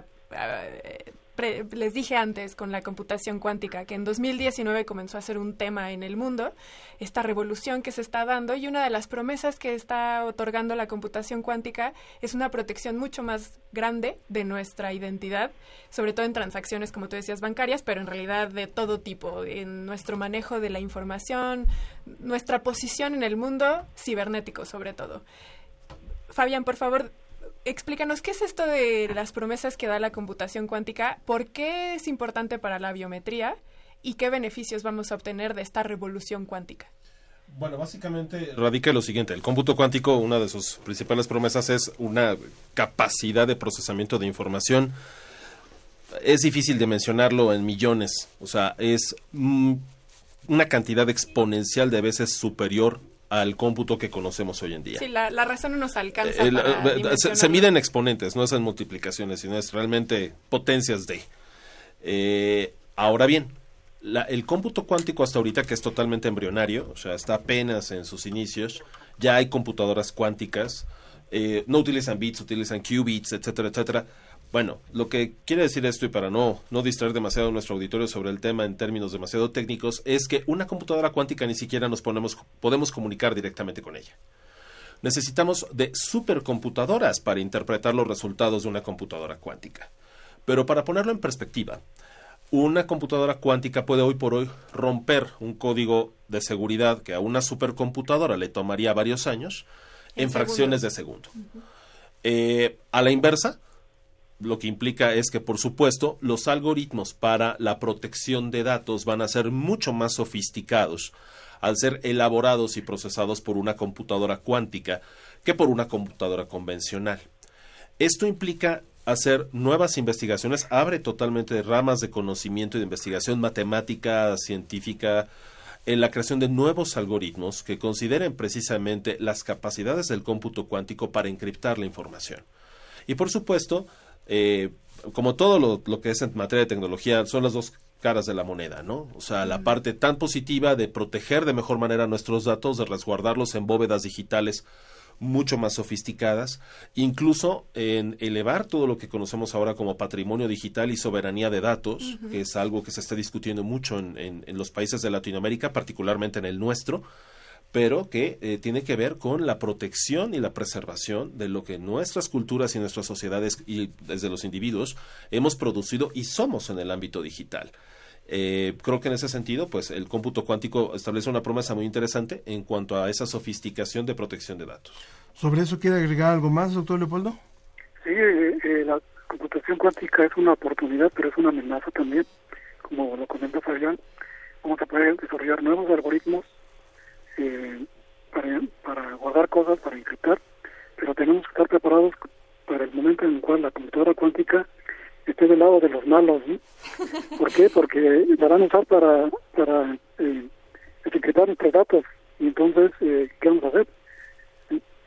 les dije antes con la computación cuántica, que en 2019 comenzó a ser un tema en el mundo, esta revolución que se está dando y una de las promesas que está otorgando la computación cuántica es una protección mucho más grande de nuestra identidad, sobre todo en transacciones, como tú decías, bancarias, pero en realidad de todo tipo, en nuestro manejo de la información, nuestra posición en el mundo cibernético sobre todo. Fabián, por favor, explícanos qué es esto de las promesas que da la computación cuántica, por qué es importante para la biometría y qué beneficios vamos a obtener de esta revolución cuántica. Bueno, básicamente radica lo siguiente. El cómputo cuántico, una de sus principales promesas es una capacidad de procesamiento de información. Es difícil de mencionarlo en millones. O sea, es mm, una cantidad exponencial de veces superior al cómputo que conocemos hoy en día. Sí, la, razón no nos alcanza. Eh, se, se, mide en exponentes, no es en multiplicaciones, sino es realmente potencias de. Eh, ahora bien, el cómputo cuántico hasta ahorita, que es totalmente embrionario, o sea, está apenas en sus inicios, ya hay computadoras cuánticas, eh, no utilizan bits, utilizan qubits, etcétera, etcétera. Bueno, lo que quiere decir esto, y para no, no distraer demasiado a nuestro auditorio sobre el tema en términos demasiado técnicos, es que una computadora cuántica ni siquiera nos ponemos, podemos comunicar directamente con ella. Necesitamos de supercomputadoras para interpretar los resultados de una computadora cuántica. Pero para ponerlo en perspectiva, una computadora cuántica puede hoy por hoy romper un código de seguridad que a una supercomputadora le tomaría varios años en, fracciones de segundo. Eh, a la inversa, lo que implica es que, por supuesto, los algoritmos para la protección de datos van a ser mucho más sofisticados al ser elaborados y procesados por una computadora cuántica que por una computadora convencional. Esto implica hacer nuevas investigaciones, abre totalmente ramas de conocimiento y de investigación matemática, científica, en la creación de nuevos algoritmos que consideren precisamente las capacidades del cómputo cuántico para encriptar la información. Y por supuesto, eh, como todo lo, que es en materia de tecnología, son las dos caras de la moneda, ¿no? O sea, la parte tan positiva de proteger de mejor manera nuestros datos, de resguardarlos en bóvedas digitales mucho más sofisticadas, incluso en elevar todo lo que conocemos ahora como patrimonio digital y soberanía de datos, que es algo que se está discutiendo mucho en los países de Latinoamérica, particularmente en el nuestro, pero que eh, tiene que ver con la protección y la preservación de lo que nuestras culturas y nuestras sociedades y desde los individuos hemos producido y somos en el ámbito digital. Eh, creo que en ese sentido, pues el cómputo cuántico establece una promesa muy interesante en cuanto a esa sofisticación de protección de datos. ¿Sobre eso quiere agregar algo más, doctor Leopoldo? Sí, eh, la computación cuántica es una oportunidad, pero es una amenaza también, como lo comenta Fabián. Vamos a poder desarrollar nuevos algoritmos eh, para, para guardar cosas, para encriptar, pero tenemos que estar preparados para el momento en el cual la computadora cuántica esté del lado de los malos. ¿Por qué? Porque la van a usar para, para eh, etiquetar nuestros datos. Y entonces, eh, ¿qué vamos a hacer?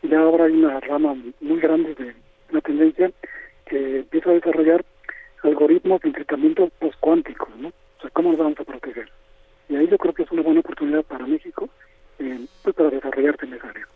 Ya ahora hay una rama muy grande de una tendencia que empieza a desarrollar algoritmos de encriptamiento postcuánticos, ¿no? O sea, ¿cómo nos vamos a proteger? Y ahí yo creo que es una buena oportunidad para México pues, para desarrollarte en esa área.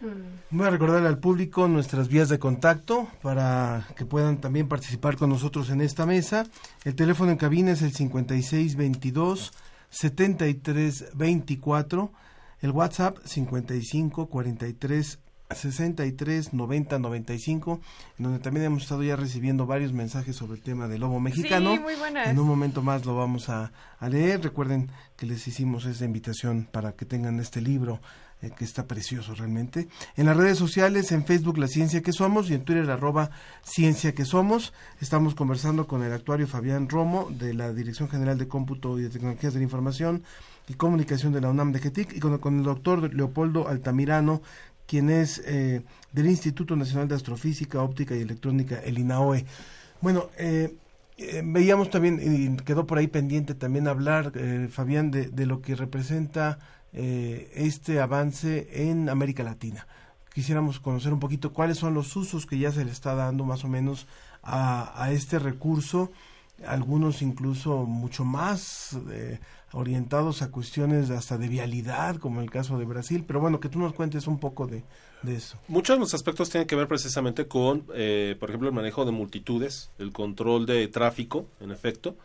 Mm. Voy a recordarle al público nuestras vías de contacto para que puedan también participar con nosotros en esta mesa. El teléfono en cabina es el 5622 7324, el WhatsApp 5543 63 90 95, en donde también hemos estado ya recibiendo varios mensajes sobre el tema del lobo mexicano. Sí, muy buenas. En un momento más lo vamos a, leer. Recuerden que les hicimos esta invitación para que tengan este libro eh, que está precioso realmente. En las redes sociales, en Facebook La Ciencia que Somos y en Twitter arroba Ciencia que Somos. Estamos conversando con el actuario Fabián Romo de la Dirección General de Cómputo y de Tecnologías de la Información y Comunicación de la UNAM de GETIC y con, con el doctor Leopoldo Altamirano quien es eh, del Instituto Nacional de Astrofísica, Óptica y Electrónica, el INAOE. Bueno, eh, eh, veíamos también, y quedó por ahí pendiente también hablar, eh, Fabián, de, lo que representa eh, este avance en América Latina. Quisiéramos conocer un poquito cuáles son los usos que ya se le está dando más o menos a, a este recurso, algunos incluso mucho más orientados a cuestiones hasta de vialidad, como el caso de Brasil, pero bueno, que tú nos cuentes un poco de, de eso. Muchos de los aspectos tienen que ver precisamente con, eh, por ejemplo, el manejo de multitudes, el control de tráfico, en efecto,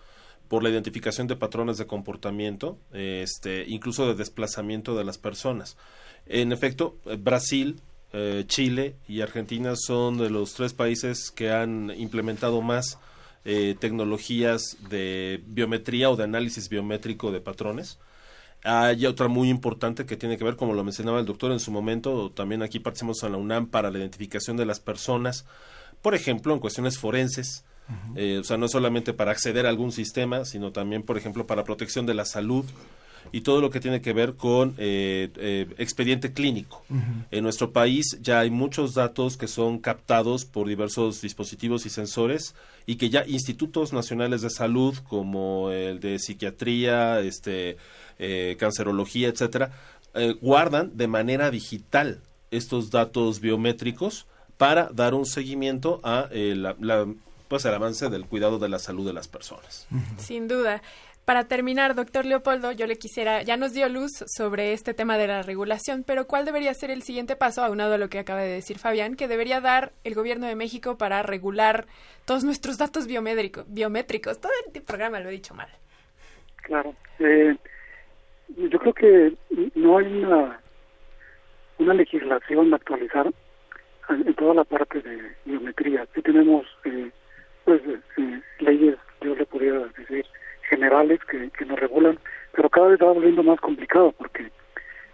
por la identificación de patrones de comportamiento, este, incluso de desplazamiento de las personas. En efecto, Brasil, eh, Chile y Argentina son de los tres países que han implementado más eh, tecnologías de biometría o de análisis biométrico de patrones. Hay otra muy importante que tiene que ver, como lo mencionaba el doctor en su momento, también aquí participamos en la UNAM para la identificación de las personas, por ejemplo, en cuestiones forenses, uh -huh. eh, o sea, no solamente para acceder a algún sistema, sino también, por ejemplo, para protección de la salud y todo lo que tiene que ver con eh, eh, expediente clínico. Uh -huh. En nuestro país ya hay muchos datos que son captados por diversos dispositivos y sensores y que ya institutos nacionales de salud como el de psiquiatría, este, eh, cancerología, etcétera, eh, guardan de manera digital estos datos biométricos para dar un seguimiento a eh, la, la, pues el avance del cuidado de la salud de las personas. Sin duda. Para terminar, doctor Leopoldo, yo le quisiera, ya nos dio luz sobre este tema de la regulación, pero ¿cuál debería ser el siguiente paso, aunado a lo que acaba de decir Fabián, que debería dar el gobierno de México para regular todos nuestros datos biométricos? biométricos? Todo el programa lo he dicho mal. Claro. Eh, yo creo que no hay una, una legislación actualizada en toda la parte de biometría. Sí tenemos eh, pues, eh, leyes, yo le podría decir, generales que, que nos regulan, pero cada vez va volviendo más complicado porque,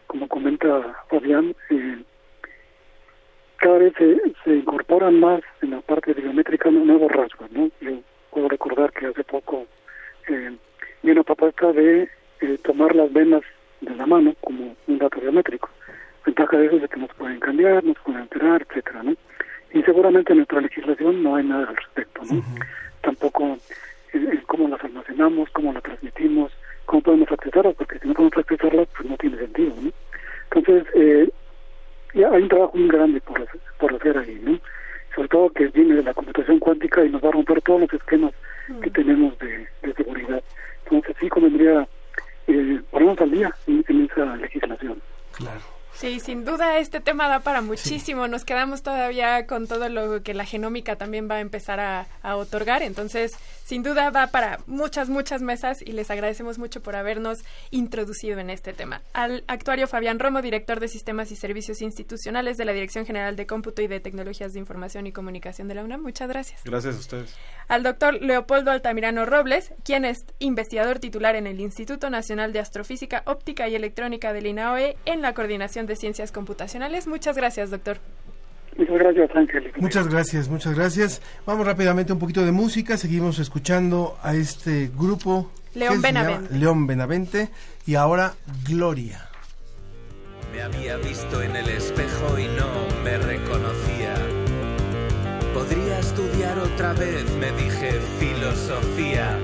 como comenta Fabián, eh, cada vez se, se, incorporan más en la parte biométrica nuevos rasgos, ¿no? Yo puedo recordar que hace poco eh, vi una propuesta de eh, tomar las venas de la mano como un dato biométrico. Ventaja de eso es que nos pueden cambiar, nos pueden alterar, etcétera, ¿no? Y seguramente en nuestra legislación no hay nada al respecto, ¿no? Uh -huh. Tampoco en, cómo las almacenamos, cómo las transmitimos, cómo podemos accesarlas, porque si no podemos accesarlas, pues no tiene sentido, ¿no? Entonces, eh, ya hay un trabajo muy grande por, por hacer ahí, ¿no? Sobre todo que viene de la computación cuántica y nos va a romper todos los esquemas mm. que tenemos de, de, seguridad. Entonces, sí convendría eh, ponernos al día en, en esa legislación. Claro. Sí, sin duda este tema da para muchísimo. Sí. Nos quedamos todavía con todo lo que la genómica también va a empezar a, a, otorgar. Entonces, sin duda va para muchas, muchas mesas y les agradecemos mucho por habernos introducido en este tema. Al actuario Fabián Romo, director de Sistemas y Servicios Institucionales de la Dirección General de Cómputo y de Tecnologías de Información y Comunicación de la UNAM. Muchas gracias. Gracias a ustedes. Al doctor Leopoldo Altamirano Robles, quien es investigador titular en el Instituto Nacional de Astrofísica, Óptica y Electrónica del INAOE en la Coordinación de Ciencias Computacionales. Muchas gracias, doctor. Muchas gracias, Ángel. Muchas gracias, muchas gracias. Vamos rápidamente un poquito de música. Seguimos escuchando a este grupo. León Benavente. León Benavente. Y ahora Gloria. Me había visto en el espejo y no me reconocía. Podría estudiar otra vez, me dije, filosofía.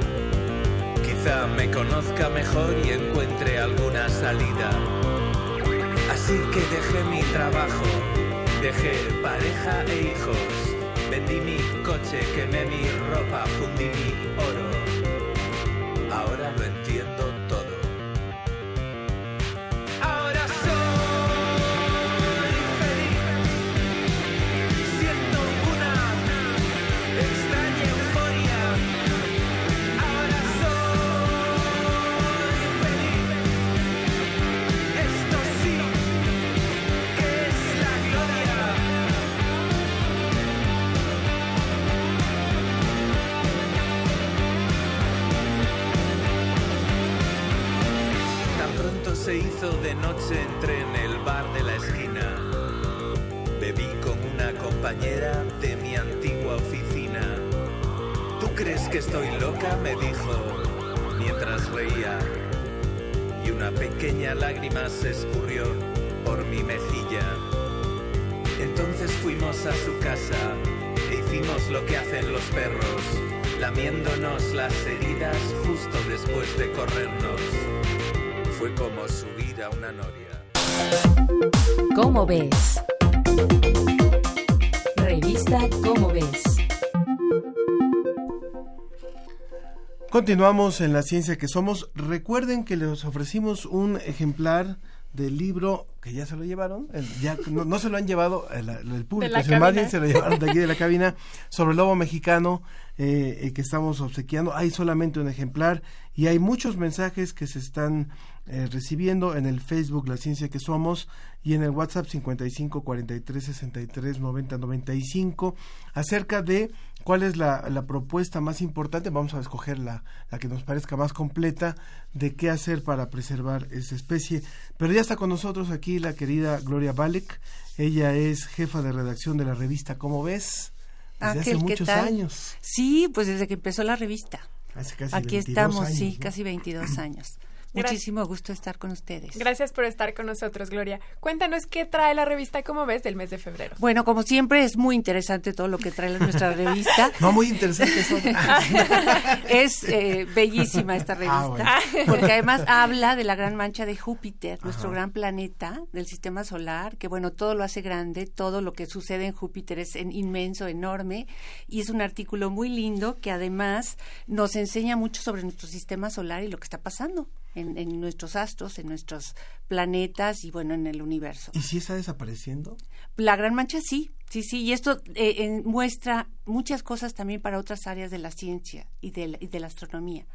Quizá me conozca mejor y encuentre alguna salida. Así que dejé mi trabajo, dejé pareja e hijos. Vendí mi coche, quemé mi ropa, fundí mi oro. De noche, entré en el bar de la esquina. Bebí con una compañera de mi antigua oficina. ¿Tú crees que estoy loca? me dijo mientras reía. Y una pequeña lágrima se escurrió por mi mejilla. fuimos a su casa e hicimos lo que hacen los perros, lamiéndonos las heridas justo después de corrernos. Fue como subir una noria. ¿Cómo ves? Revista ¿Cómo ves? Continuamos en la ciencia que somos. Recuerden que les ofrecimos un ejemplar del libro que ya se lo llevaron, el- ya no, no se lo han llevado el, el público, sino más se lo llevaron de aquí de la cabina sobre el lobo mexicano eh, eh, que estamos obsequiando. Hay solamente un ejemplar y hay muchos mensajes que se están eh, recibiendo en el Facebook La Ciencia que Somos y en el WhatsApp 55 43 63 90 95 acerca de cuál es la, la propuesta más importante. Vamos a escoger la, la que nos parezca más completa de qué hacer para preservar esa especie. Pero ya está con nosotros aquí la querida Gloria Balek. Ella es jefa de redacción de la revista ¿Cómo ves? Desde hace Ángel, ¿qué muchos años. Sí, pues desde que empezó la revista. Hace casi Aquí 22 estamos, años, sí, ¿no? casi 22 años. Muchísimo gusto estar con ustedes. Gracias por estar con nosotros, Gloria. Cuéntanos qué trae la revista Como ves del mes de febrero. Bueno, como siempre es muy interesante todo lo que trae nuestra revista. No, muy interesante eso. es eh, bellísima esta revista, Ah, bueno. porque además habla de la gran mancha de Júpiter, nuestro Ajá. gran planeta del sistema solar, que bueno, todo lo hace grande, todo lo que sucede en Júpiter es en- inmenso, enorme, y es un artículo muy lindo que además nos enseña mucho sobre nuestro sistema solar y lo que está pasando en, en nuestros astros, en nuestros planetas y bueno, en el universo. ¿Y si está desapareciendo? La Gran Mancha sí, sí, sí, y esto eh, en- muestra muchas cosas también para otras áreas de la ciencia y de la, y de la astronomía.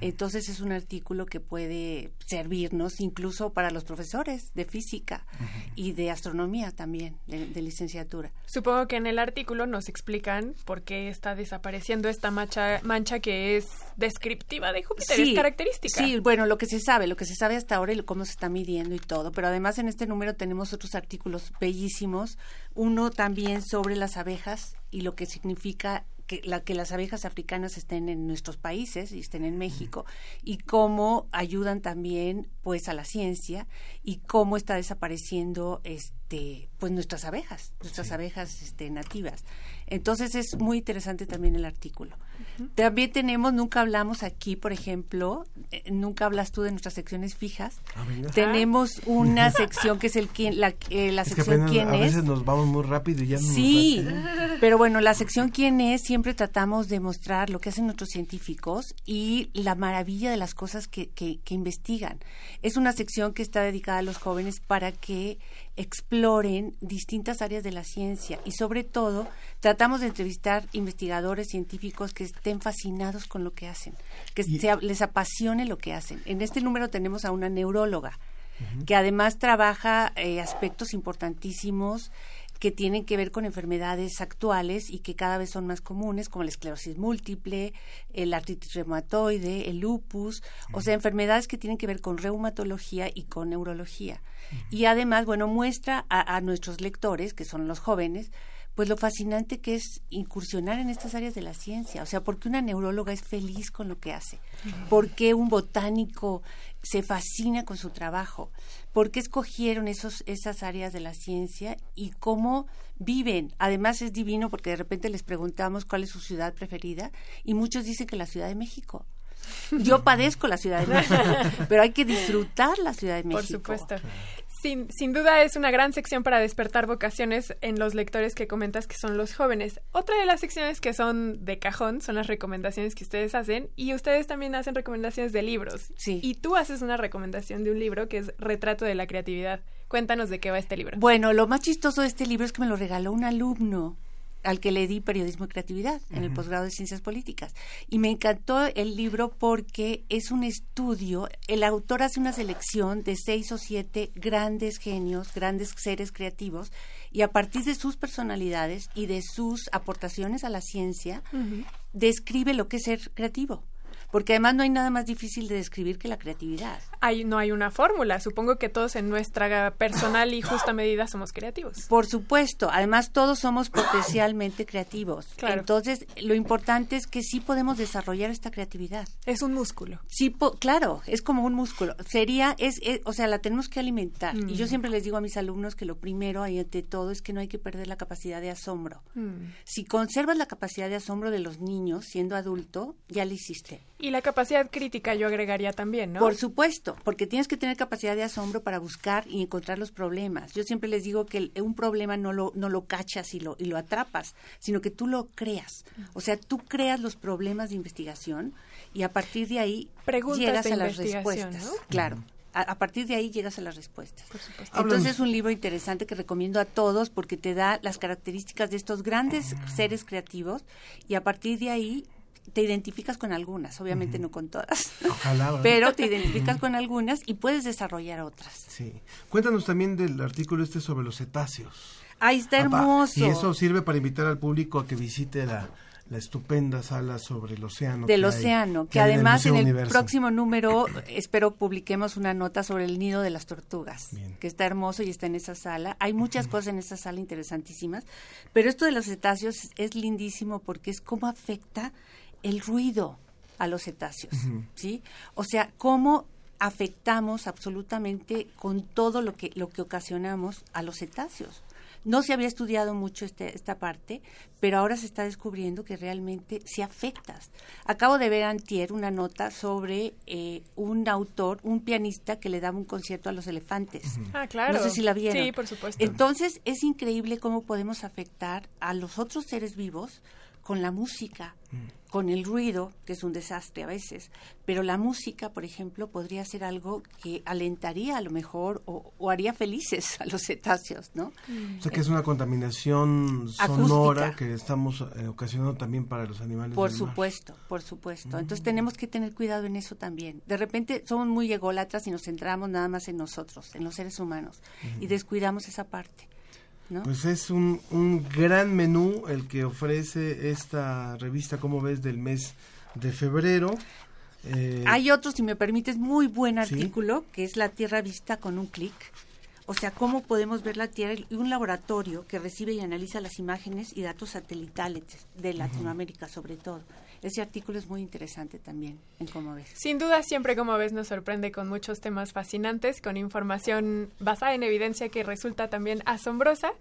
Entonces es un artículo que puede servirnos incluso para los profesores de física y de astronomía también, de, de licenciatura. Supongo que en el artículo nos explican por qué está desapareciendo esta mancha, mancha que es descriptiva de Júpiter, es característica. Sí, bueno, lo que se sabe, lo que se sabe hasta ahora y lo- cómo se está midiendo y todo. Pero además en este número tenemos otros artículos bellísimos. Uno también sobre las abejas y lo que significa que, la, que las abejas africanas estén en nuestros países y estén en México y cómo ayudan también pues a la ciencia y cómo está desapareciendo este pues nuestras abejas, nuestras abejas este, nativas. Entonces es muy interesante también el artículo. También tenemos, nunca hablamos aquí, por ejemplo, eh, nunca hablas tú de nuestras secciones fijas. Ah. Tenemos una sección que es el quién, la, eh, la Es sección quién a es. veces nos vamos muy rápido y ya no Sí, pero bueno, la sección quién es, siempre tratamos de mostrar lo que hacen nuestros científicos y la maravilla de las cosas que, que, que investigan. Es una sección que está dedicada a los jóvenes para que exploren distintas áreas de la ciencia y sobre todo tratamos de entrevistar investigadores científicos que estén fascinados con lo que hacen, que se- les apasione lo que hacen. En este número tenemos a una neuróloga que además trabaja eh, aspectos importantísimos que tienen que ver con enfermedades actuales y que cada vez son más comunes, como la esclerosis múltiple, el artritis reumatoide, el lupus, o sea, enfermedades que tienen que ver con reumatología y con neurología. Y además, bueno, muestra a, a nuestros lectores, que son los jóvenes, pues lo fascinante que es incursionar en estas áreas de la ciencia. O sea, porque una neuróloga es feliz con lo que hace, porque un botánico se fascina con su trabajo, por qué escogieron esos, esas áreas de la ciencia y cómo viven. Además es divino porque de repente les preguntamos cuál es su ciudad preferida y muchos dicen que la Ciudad de México. Yo padezco la Ciudad de México, pero hay que disfrutar la Ciudad de México. Por supuesto. Sin, sin duda es una gran sección para despertar vocaciones en los lectores que comentas que son los jóvenes. Otra de las secciones que son de cajón son las recomendaciones que ustedes hacen y ustedes también hacen recomendaciones de libros. Sí. Y tú haces una recomendación de un libro que es Retrato de la Creatividad. Cuéntanos de qué va este libro. Bueno, lo más chistoso de este libro es que me lo regaló un alumno al que le di periodismo y creatividad en el posgrado de ciencias políticas. Y me encantó el libro porque es un estudio, el autor hace una selección de seis o siete grandes genios, grandes seres creativos, y a partir de sus personalidades y de sus aportaciones a la ciencia, describe lo que es ser creativo porque además no hay nada más difícil de describir que la creatividad. Hay, no hay una fórmula, supongo que todos en nuestra personal y justa medida somos creativos. Por supuesto, además todos somos potencialmente creativos. Claro. Entonces, lo importante es que sí podemos desarrollar esta creatividad. Es un músculo. Sí, po- claro, es como un músculo. Sería, es, es- o sea, la tenemos que alimentar. Y yo Mm. siempre les digo a mis alumnos que lo primero, y ante todo, es que no hay que perder la capacidad de asombro. Mm. Si conservas la capacidad de asombro de los niños siendo adulto, ya lo hiciste. Y la capacidad crítica yo agregaría también, ¿no? Por supuesto, porque tienes que tener capacidad de asombro para buscar y encontrar los problemas. Yo siempre les digo que el- un problema no lo, no lo cachas y lo, y lo atrapas, sino que tú lo creas. O sea, tú creas los problemas de investigación y a partir de ahí Preguntas llegas de a las respuestas. ¿no? Claro. A, a partir de ahí llegas a las respuestas. Háblanos. Entonces es un libro interesante que recomiendo a todos porque te da las características de estos grandes seres creativos y a partir de ahí te identificas con algunas, obviamente no con todas, Ojalá, ¿verdad? pero te identificas con algunas y puedes desarrollar otras. Sí. Cuéntanos también del artículo este sobre los cetáceos. Ahí está Papá, hermoso. Y eso sirve para invitar al público a que visite la, la estupenda sala sobre el océano. del que hay- océano, que, además en el próximo número espero publiquemos una nota sobre el nido de las tortugas, que está hermoso y está en esa sala. Hay muchas cosas en esa sala interesantísimas, pero esto de los cetáceos es, es lindísimo porque es cómo afecta el ruido a los cetáceos. ¿sí? O sea, cómo afectamos absolutamente con todo lo que lo que ocasionamos a los cetáceos. No se había estudiado mucho este, esta parte, pero ahora se está descubriendo que realmente sí afectas. Acabo de ver antier una nota sobre eh, un autor, un pianista que le daba un concierto a los elefantes. Ah, claro. No sé si la vieron. Sí, por supuesto. Entonces es increíble cómo podemos afectar a los otros seres vivos con la música, con el ruido, que es un desastre a veces, pero la música, por ejemplo, podría ser algo que alentaría a lo mejor o, o haría felices a los cetáceos, ¿no? O sea que es una contaminación sonora Acústica. que estamos eh, ocasionando también para los animales. Por del mar. supuesto, por supuesto. Entonces tenemos que tener cuidado en eso también. De repente somos muy ególatras y nos centramos nada más en nosotros, en los seres humanos, y descuidamos esa parte. ¿No? Pues es un, un gran menú el que ofrece esta revista, como ves, del mes de febrero. Eh, Hay otro, si me permites, muy buen Sí. artículo, que es La Tierra vista con un clic. O sea, cómo podemos ver la Tierra y un laboratorio que recibe y analiza las imágenes y datos satelitales de Latinoamérica, sobre todo. Ese artículo es muy interesante también, en cómo ves. Sin duda, siempre como ves nos sorprende con muchos temas fascinantes, con información basada en evidencia que resulta también asombrosa.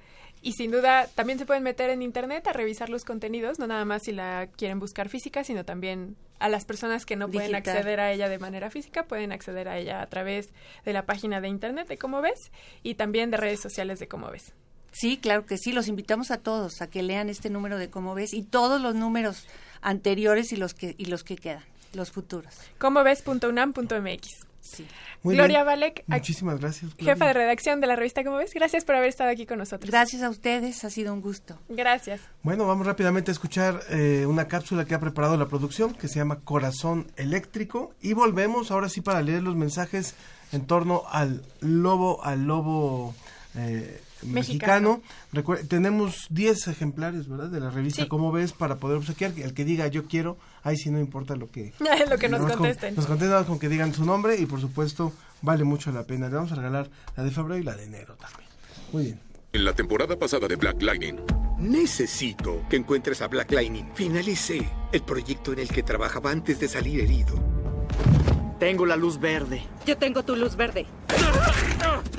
Y sin duda también se pueden meter en internet a revisar los contenidos, no nada más si la quieren buscar física, sino también a las personas que no pueden acceder a ella de manera física, pueden acceder a ella a través de la página de internet de Cómo ves y también de redes sociales de Cómo ves. Sí, claro que sí. Los invitamos a todos a que lean este número de cómo ves y todos los números anteriores y los que y los que quedan, los futuros. Comoves.unam.mx. Sí. Muy Gloria bien. Valek, Muchísimas gracias. jefa de redacción de la revista Cómo ves, gracias por haber estado aquí con nosotros. Gracias a ustedes, ha sido un gusto. Gracias. Bueno, vamos rápidamente a escuchar eh, una cápsula que ha preparado la producción que se llama Corazón Eléctrico y volvemos ahora sí para leer los mensajes en torno al lobo, al lobo eh, mexicano. Tenemos 10 ejemplares, ¿verdad? De la revista Sí. ¿Cómo ves? Para poder obsequiar. El que diga yo quiero, ahí sí no importa lo que... Lo que nos más con- contesten. nos contesten con que digan su nombre y por supuesto vale mucho la pena. Le vamos a regalar la de febrero y la de enero también. Muy bien. En la temporada pasada de Black Lightning. Necesito que encuentres a Black Lightning. Finalicé el proyecto en el que trabajaba antes de salir herido. Tengo la luz verde. Yo tengo tu luz verde.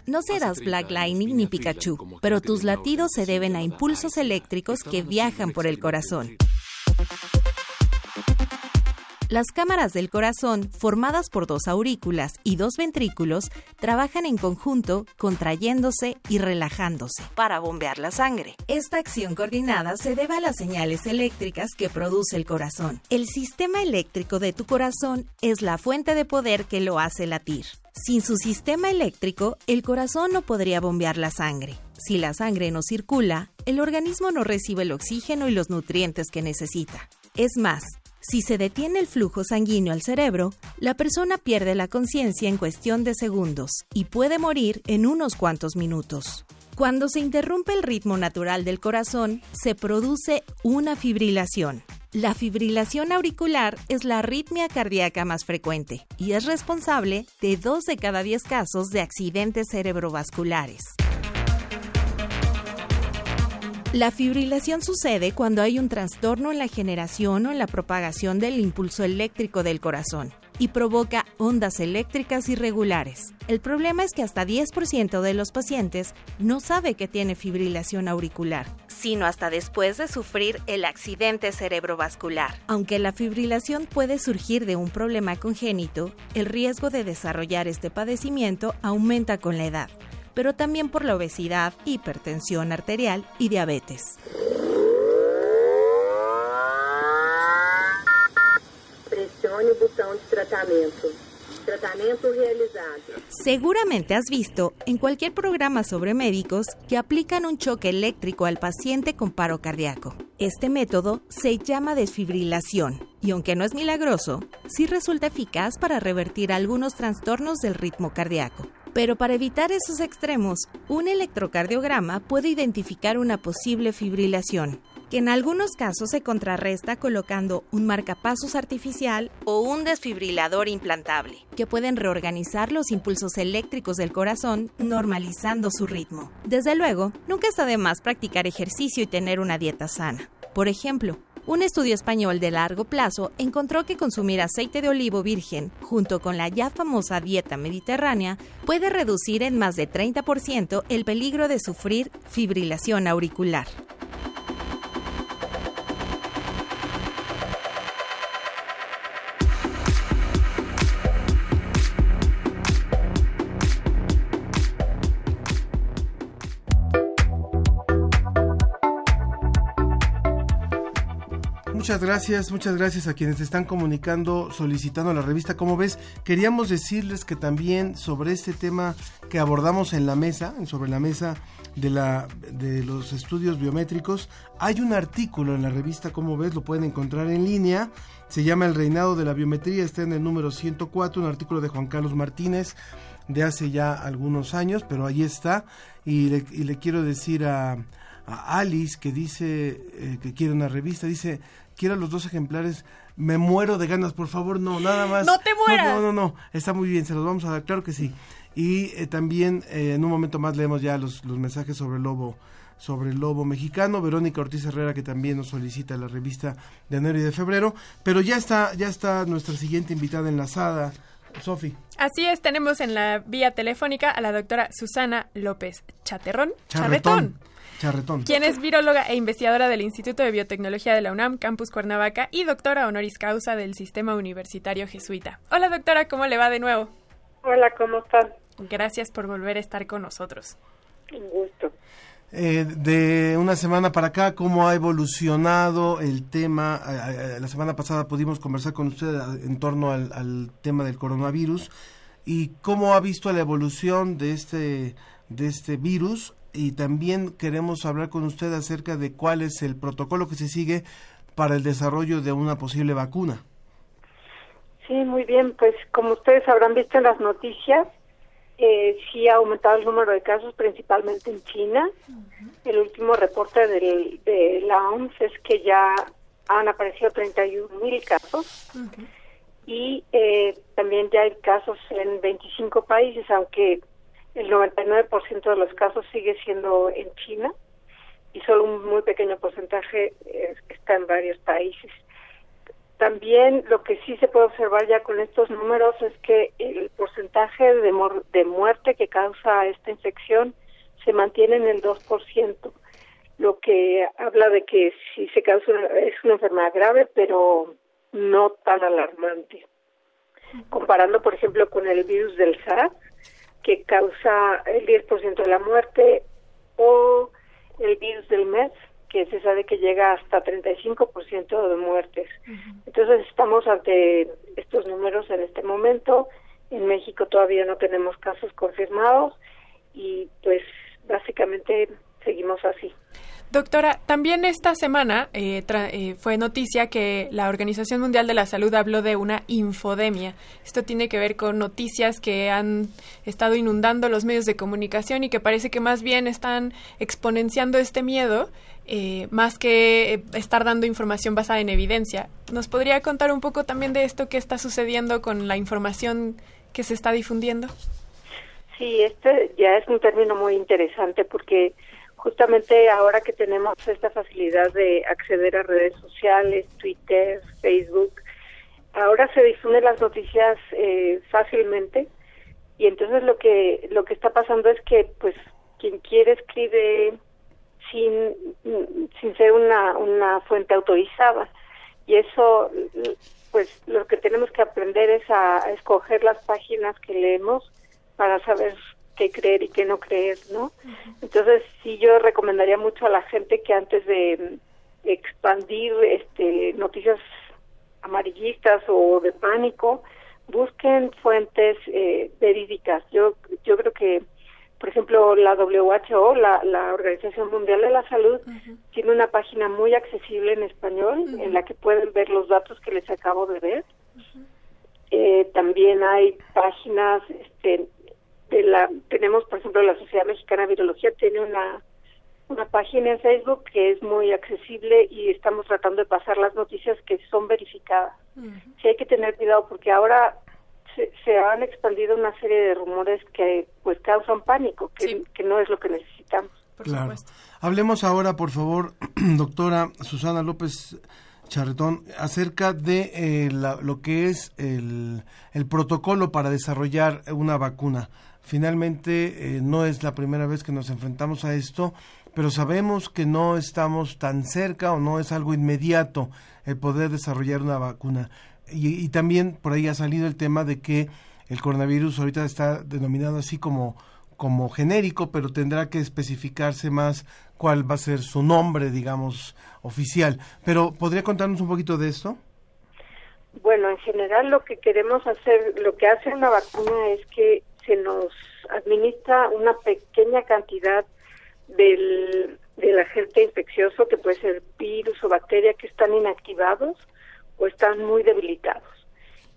No serás Black Lightning ni Pikachu, pero tus latidos se deben a impulsos eléctricos que viajan por el corazón. Las cámaras del corazón, formadas por dos aurículas y dos ventrículos, trabajan en conjunto, contrayéndose y relajándose para bombear la sangre. Esta acción coordinada se debe a las señales eléctricas que produce el corazón. El sistema eléctrico de tu corazón es la fuente de poder que lo hace latir. Sin su sistema eléctrico, el corazón no podría bombear la sangre. Si la sangre no circula, el organismo no recibe el oxígeno y los nutrientes que necesita. Es más, si se detiene el flujo sanguíneo al cerebro, la persona pierde la conciencia en cuestión de segundos y puede morir en unos cuantos minutos. Cuando se interrumpe el ritmo natural del corazón, se produce una fibrilación. La fibrilación auricular es la arritmia cardíaca más frecuente y es responsable de 2 de cada 10 casos de accidentes cerebrovasculares. La fibrilación sucede cuando hay un trastorno en la generación o en la propagación del impulso eléctrico del corazón y provoca ondas eléctricas irregulares. El problema es que hasta 10% de los pacientes no sabe que tiene fibrilación auricular, sino hasta después de sufrir el accidente cerebrovascular. Aunque la fibrilación puede surgir de un problema congénito, el riesgo de desarrollar este padecimiento aumenta con la edad pero también por la obesidad, hipertensión arterial y diabetes. Presione botão de. Tratamento realizado. Seguramente has visto en cualquier programa sobre médicos que aplican un choque eléctrico al paciente con paro cardíaco. Este método se llama desfibrilación y aunque no es milagroso, sí resulta eficaz para revertir algunos trastornos del ritmo cardíaco. Pero para evitar esos extremos, un electrocardiograma puede identificar una posible fibrilación, que en algunos casos se contrarresta colocando un marcapasos artificial o un desfibrilador implantable, que pueden reorganizar los impulsos eléctricos del corazón, normalizando su ritmo. Desde luego, nunca está de más practicar ejercicio y tener una dieta sana. Por ejemplo, un estudio español de largo plazo encontró que consumir aceite de olivo virgen junto con la ya famosa dieta mediterránea puede reducir en más de 30% el peligro de sufrir fibrilación auricular. Muchas gracias, muchas gracias a quienes están comunicando, solicitando la revista. Como ves, queríamos decirles que también sobre este tema que abordamos en la mesa, sobre la mesa de, la, de los estudios biométricos, hay un artículo en la revista, como ves, lo pueden encontrar en línea. Se llama El reinado de la biometría, está en el número 104, un artículo de Juan Carlos Martínez de hace ya algunos años, pero ahí está. Y le, quiero decir a, a Alice que dice eh, que quiere una revista, dice, quiero los dos ejemplares, me muero de ganas, por favor, no, nada más. No te mueras. No, no, no, está muy bien, se los vamos a dar, claro que sí. Y eh, también eh, en un momento más leemos ya los, los mensajes sobre el lobo sobre el lobo mexicano, Verónica Ortiz Herrera que también nos solicita la revista de enero y de febrero, pero ya está ya está nuestra siguiente invitada enlazada, Sofi. Así es, tenemos en la vía telefónica a la doctora Susana López Chaterrón. Charretón. Charretón. Quien es viróloga e investigadora del Instituto de Biotecnología de la UNAM, Campus Cuernavaca, y doctora honoris causa del Sistema Universitario Jesuita. Hola doctora, ¿cómo le va de nuevo? Hola, ¿cómo están? Gracias por volver a estar con nosotros. Un gusto. Eh, de una semana para acá, cómo ha evolucionado el tema. Eh, eh, la semana pasada pudimos conversar con usted en torno al, tema del coronavirus y cómo ha visto la evolución de este, de este virus. Y también queremos hablar con usted acerca de cuál es el protocolo que se sigue para el desarrollo de una posible vacuna. Sí, muy bien. Pues como ustedes habrán visto en las noticias, eh, sí ha aumentado el número de casos, principalmente en China. Uh -huh. El último reporte del, de la OMS es que ya han aparecido 31 mil casos uh -huh. y eh, también ya hay casos en 25 países, aunque el 99% de los casos sigue siendo en China y solo un muy pequeño porcentaje eh, está en varios países. También lo que sí se puede observar ya con estos números es que el porcentaje de, de muerte que causa esta infección se mantiene en el 2%, lo que habla de que sí se causa una, es una enfermedad grave, pero no tan alarmante. Comparando, por ejemplo, con el virus del SARS, que causa el 10% de la muerte, o el virus del MERS, que se sabe que llega hasta 35% de muertes. Uh -huh. Entonces estamos ante estos números en este momento. En México todavía no tenemos casos confirmados y pues básicamente seguimos así. Doctora, también esta semana eh, eh, fue noticia que la Organización Mundial de la Salud habló de una infodemia. Esto tiene que ver con noticias que han estado inundando los medios de comunicación y que parece que más bien están exponenciando este miedo, eh, más que estar dando información basada en evidencia. ¿Nos podría contar un poco también de esto que está sucediendo con la información que se está difundiendo? Sí, este ya es un término muy interesante porque justamente ahora que tenemos esta facilidad de acceder a redes sociales, Twitter, Facebook, ahora se difunden las noticias eh, fácilmente y entonces lo que lo que está pasando es que pues quien quiere escribe sin sin ser una una fuente autorizada y eso pues lo que tenemos que aprender es a escoger las páginas que leemos para saber qué creer y qué no creer, ¿no? Entonces, sí, yo recomendaría mucho a la gente que antes de expandir este, noticias amarillistas o de pánico, busquen fuentes eh, verídicas. Yo, yo creo que, por ejemplo, la WHO, la, la Organización Mundial de la Salud, tiene una página muy accesible en español en la que pueden ver los datos que les acabo de ver. Eh, también hay páginas este, la tenemos por ejemplo la Sociedad Mexicana de Virología tiene una una página en Facebook que es muy accesible y estamos tratando de pasar las noticias que son verificadas. Sí hay que tener cuidado porque ahora se, han expandido una serie de rumores que pues causan pánico, que, que no es lo que necesitamos. claro. Hablemos ahora, por favor, doctora Susana López Charretón, acerca de eh, lo que es el, el protocolo para desarrollar una vacuna. Finalmente, eh, no es la primera vez que nos enfrentamos a esto, pero sabemos que no estamos tan cerca o no es algo inmediato el poder desarrollar una vacuna. Y, también por ahí ha salido el tema de que el coronavirus ahorita está denominado así como como genérico, pero tendrá que especificarse más cuál va a ser su nombre, digamos, oficial. Pero ¿podría contarnos un poquito de esto? Bueno, en general lo que queremos hacer, lo que hace una vacuna es que se nos administra una pequeña cantidad del, del agente infeccioso, que puede ser virus o bacteria, que están inactivados o están muy debilitados.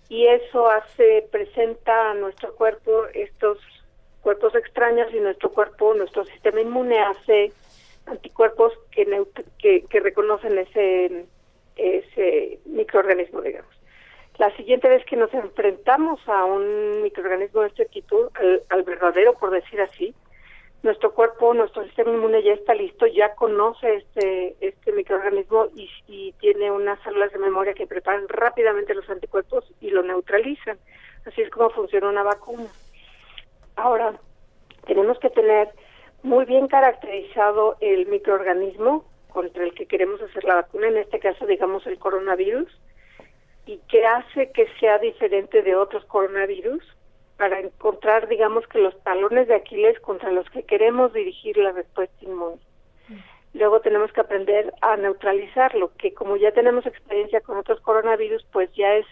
Y eso hace, presenta a nuestro cuerpo estos cuerpos extraños y nuestro cuerpo, nuestro sistema inmune hace anticuerpos que, que, que reconocen ese, ese microorganismo, digamos. La siguiente vez que nos enfrentamos a un microorganismo de este tipo, al, verdadero, por decir así, nuestro cuerpo, nuestro sistema inmune ya está listo, ya conoce este, este microorganismo y, y, tiene unas células de memoria que preparan rápidamente los anticuerpos y lo neutralizan. Así es como funciona una vacuna. Ahora, tenemos que tener muy bien caracterizado el microorganismo contra el que queremos hacer la vacuna, en este caso, digamos, el coronavirus, y qué hace que sea diferente de otros coronavirus para encontrar, digamos, que los talones de Aquiles contra los que queremos dirigir la respuesta inmune. Luego tenemos que aprender a neutralizarlo, que como ya tenemos experiencia con otros coronavirus, pues ya es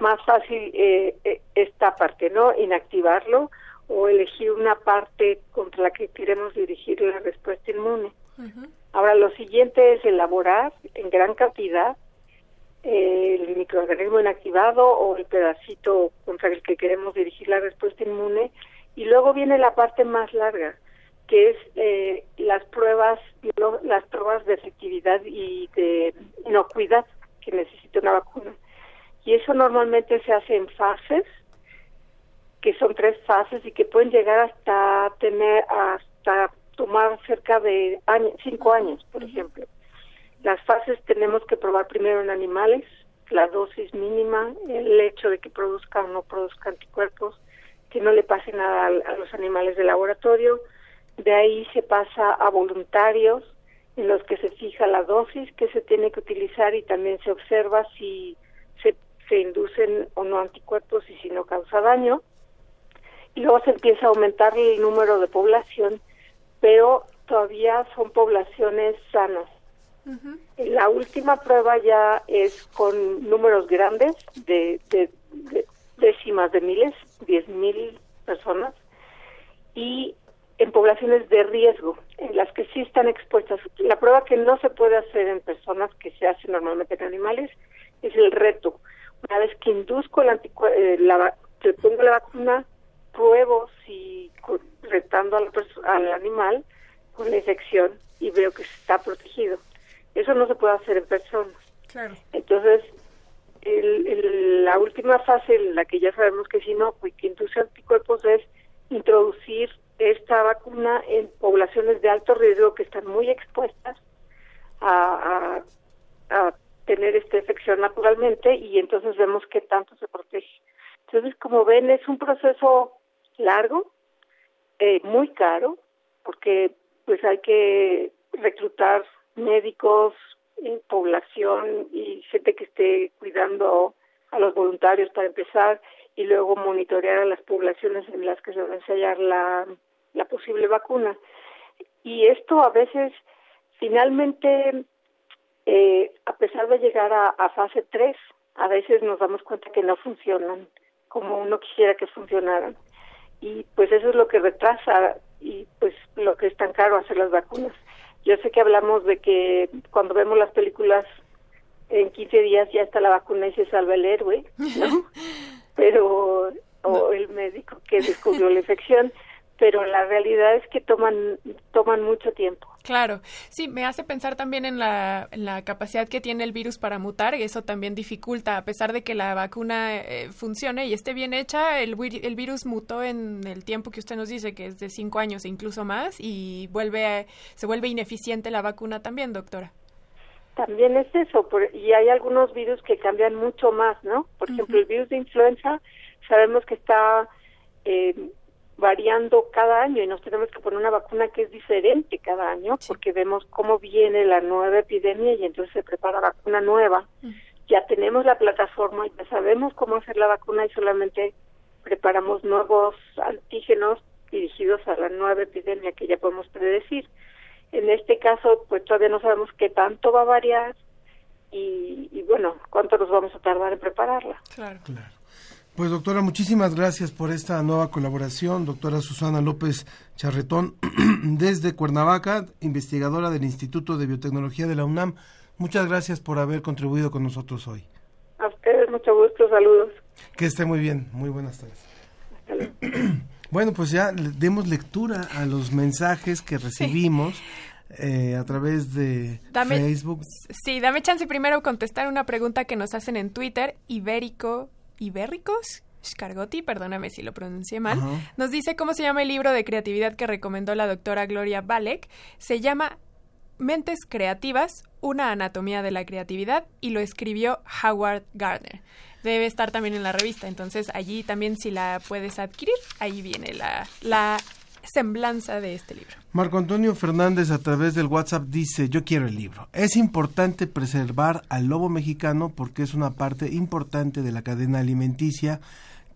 más fácil eh, eh, esta parte, ¿no? Inactivarlo o elegir una parte contra la que queremos dirigir la respuesta inmune. Ahora, lo siguiente es elaborar en gran cantidad el microorganismo inactivado o el pedacito contra el que queremos dirigir la respuesta inmune. Y luego viene la parte más larga, que es eh, las pruebas, las pruebas de efectividad y de inocuidad que necesita una vacuna. Y eso normalmente se hace en fases, que son tres fases y que pueden llegar hasta tener, hasta tomar cerca de años, cinco años, por ejemplo. Las fases tenemos que probar primero en animales, la dosis mínima, el hecho de que produzca o no produzca anticuerpos, que no le pase nada a, los animales de laboratorio. De ahí se pasa a voluntarios en los que se fija la dosis que se tiene que utilizar y también se observa si se, se inducen o no anticuerpos y si no causa daño. Y luego se empieza a aumentar el número de población, pero todavía son poblaciones sanas la última prueba ya es con números grandes de, décimas de miles, diez mil personas, y en poblaciones de riesgo, en las que sí están expuestas. La prueba que no se puede hacer en personas que se hace normalmente en animales es el reto. Una vez que induzco el eh, la, pongo la vacuna, pruebo si retando al, al animal con la infección y veo que está protegido. Eso no se puede hacer en personas. Claro. Entonces, el- el- la última fase en la que ya sabemos que es inocua y que induce anticuerpos es introducir esta vacuna en poblaciones de alto riesgo que están muy expuestas a, a, a tener esta infección naturalmente y entonces vemos qué tanto se protege. Entonces, como ven, es un proceso largo, eh, muy caro, porque pues hay que reclutar médicos, población y gente que esté cuidando a los voluntarios para empezar y luego monitorear a las poblaciones en las que se va a ensayar la, la posible vacuna. Y esto a veces, finalmente, eh, a pesar de llegar a, a fase 3, a veces nos damos cuenta que no funcionan como uno quisiera que funcionaran. Y pues eso es lo que retrasa y pues lo que es tan caro hacer las vacunas. Yo sé que hablamos de que cuando vemos las películas en 15 días ya está la vacuna y se salva el héroe, ¿no? pero o el médico que descubrió la infección, pero la realidad es que toman toman mucho tiempo. Claro, sí, me hace pensar también en la, en la capacidad que tiene el virus para mutar y eso también dificulta, a pesar de que la vacuna eh, funcione y esté bien hecha, el, el virus mutó en el tiempo que usted nos dice, que es de cinco años e incluso más, y vuelve a- se vuelve ineficiente la vacuna también, doctora. También es eso, por- y hay algunos virus que cambian mucho más, ¿no? Por ejemplo, el virus de influenza, sabemos que está eh, variando cada año y nos tenemos que poner una vacuna que es diferente cada año porque vemos cómo viene la nueva epidemia y entonces se prepara vacuna nueva. Ya tenemos la plataforma, ya sabemos cómo hacer la vacuna y solamente preparamos nuevos antígenos dirigidos a la nueva epidemia que ya podemos predecir. En este caso, pues todavía no sabemos qué tanto va a variar y, y bueno, cuánto nos vamos a tardar en prepararla. Claro. Pues doctora, muchísimas gracias por esta nueva colaboración. Doctora Susana López Charretón, desde Cuernavaca, investigadora del Instituto de Biotecnología de la UNAM. Muchas gracias por haber contribuido con nosotros hoy. A ustedes mucho gusto, saludos. Que esté muy bien. Muy buenas tardes. Bueno, pues ya le- demos lectura a los mensajes que recibimos eh, a través de Dame- Facebook. Sí, dame chance primero contestar una pregunta que nos hacen en Twitter. Ibérico, Ibéricos, Scargotti, perdóname si lo pronuncié mal, nos dice cómo se llama el libro de creatividad que recomendó la doctora Gloria Balek. Se llama Mentes Creativas, una anatomía de la creatividad y lo escribió Howard Gardner. Debe estar también en la revista, entonces allí también si la puedes adquirir, ahí viene la, la semblanza de este libro. Marco Antonio Fernández a través del WhatsApp dice, yo quiero el libro. Es importante preservar al lobo mexicano porque es una parte importante de la cadena alimenticia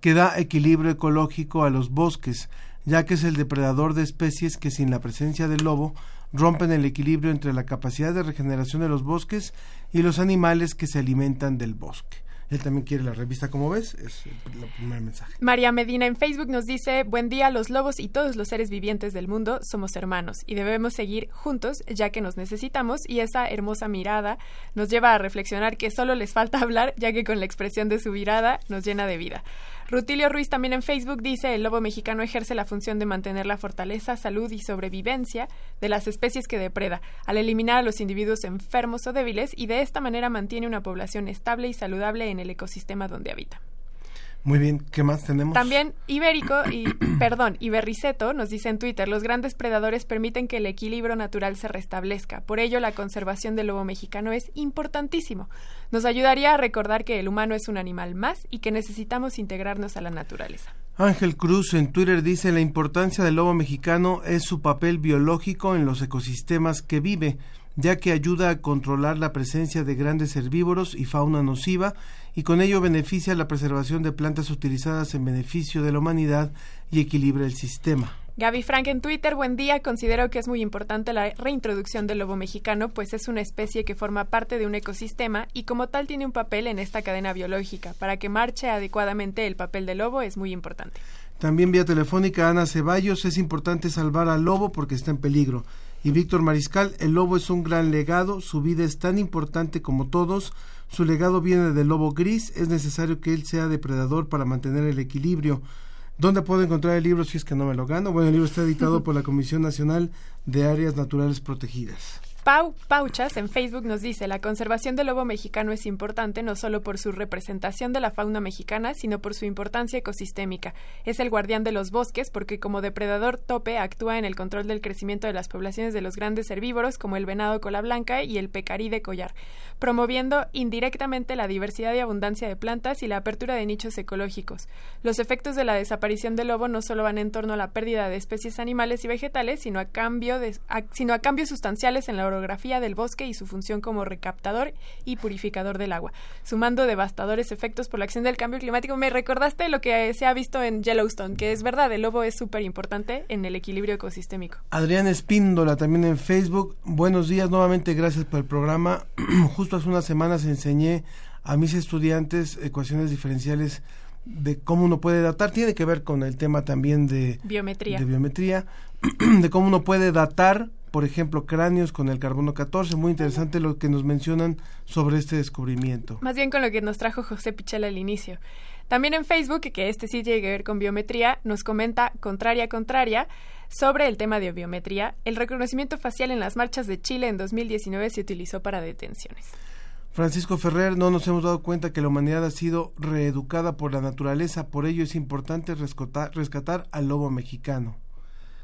que da equilibrio ecológico a los bosques, ya que es el depredador de especies que sin la presencia del lobo rompen el equilibrio entre la capacidad de regeneración de los bosques y los animales que se alimentan del bosque. Él también quiere la revista, como ves, es el, primer mensaje. María Medina en Facebook nos dice, buen día, los lobos y todos los seres vivientes del mundo somos hermanos y debemos seguir juntos ya que nos necesitamos y esa hermosa mirada nos lleva a reflexionar que solo les falta hablar ya que con la expresión de su mirada nos llena de vida. Rutilio Ruiz también en Facebook dice, el lobo mexicano ejerce la función de mantener la fortaleza, salud y sobrevivencia de las especies que depreda, al eliminar a los individuos enfermos o débiles y de esta manera mantiene una población estable y saludable en el ecosistema donde habita. Muy bien, ¿qué más tenemos? También Ibérico y perdón, Iberriceto nos dice en Twitter, los grandes predadores permiten que el equilibrio natural se restablezca. Por ello la conservación del lobo mexicano es importantísimo. Nos ayudaría a recordar que el humano es un animal más y que necesitamos integrarnos a la naturaleza. Ángel Cruz en Twitter dice la importancia del lobo mexicano es su papel biológico en los ecosistemas que vive, ya que ayuda a controlar la presencia de grandes herbívoros y fauna nociva y con ello beneficia la preservación de plantas utilizadas en beneficio de la humanidad y equilibra el sistema. Gaby Frank en Twitter, buen día. Considero que es muy importante la reintroducción del lobo mexicano, pues es una especie que forma parte de un ecosistema y como tal tiene un papel en esta cadena biológica. Para que marche adecuadamente el papel del lobo es muy importante. También vía telefónica Ana Ceballos, es importante salvar al lobo porque está en peligro. Y Víctor Mariscal, el lobo es un gran legado, su vida es tan importante como todos, su legado viene del lobo gris, es necesario que él sea depredador para mantener el equilibrio. ¿Dónde puedo encontrar el libro si es que no me lo gano? Bueno, el libro está editado por la Comisión Nacional de Áreas Naturales Protegidas. Pau Pauchas en Facebook nos dice, la conservación del lobo mexicano es importante no solo por su representación de la fauna mexicana, sino por su importancia ecosistémica. Es el guardián de los bosques porque como depredador tope actúa en el control del crecimiento de las poblaciones de los grandes herbívoros como el venado cola blanca y el pecarí de collar, promoviendo indirectamente la diversidad y abundancia de plantas y la apertura de nichos ecológicos. Los efectos de la desaparición del lobo no solo van en torno a la pérdida de especies animales y vegetales, sino a, sino a cambios sustanciales en la orografía del bosque y su función como recaptador y purificador del agua, sumando devastadores efectos por la acción del cambio climático. Me recordaste lo que se ha visto en Yellowstone, que es verdad, el lobo es súper importante en el equilibrio ecosistémico. Adrián Espíndola también en Facebook. Buenos días, nuevamente gracias por el programa. Justo hace unas semanas enseñé a mis estudiantes ecuaciones diferenciales de cómo uno puede datar, tiene que ver con el tema también de biometría, de, biometría, de cómo uno puede datar por ejemplo, cráneos con el carbono 14. Muy interesante lo que nos mencionan sobre este descubrimiento. Más bien con lo que nos trajo José Pichel al inicio. También en Facebook, que este sí tiene que ver con biometría, nos comenta Contraria Contraria sobre el tema de biometría. El reconocimiento facial en las marchas de Chile en 2019 se utilizó para detenciones. Francisco Ferrer, no nos hemos dado cuenta que la humanidad ha sido reeducada por la naturaleza, por ello es importante rescatar, rescatar al lobo mexicano.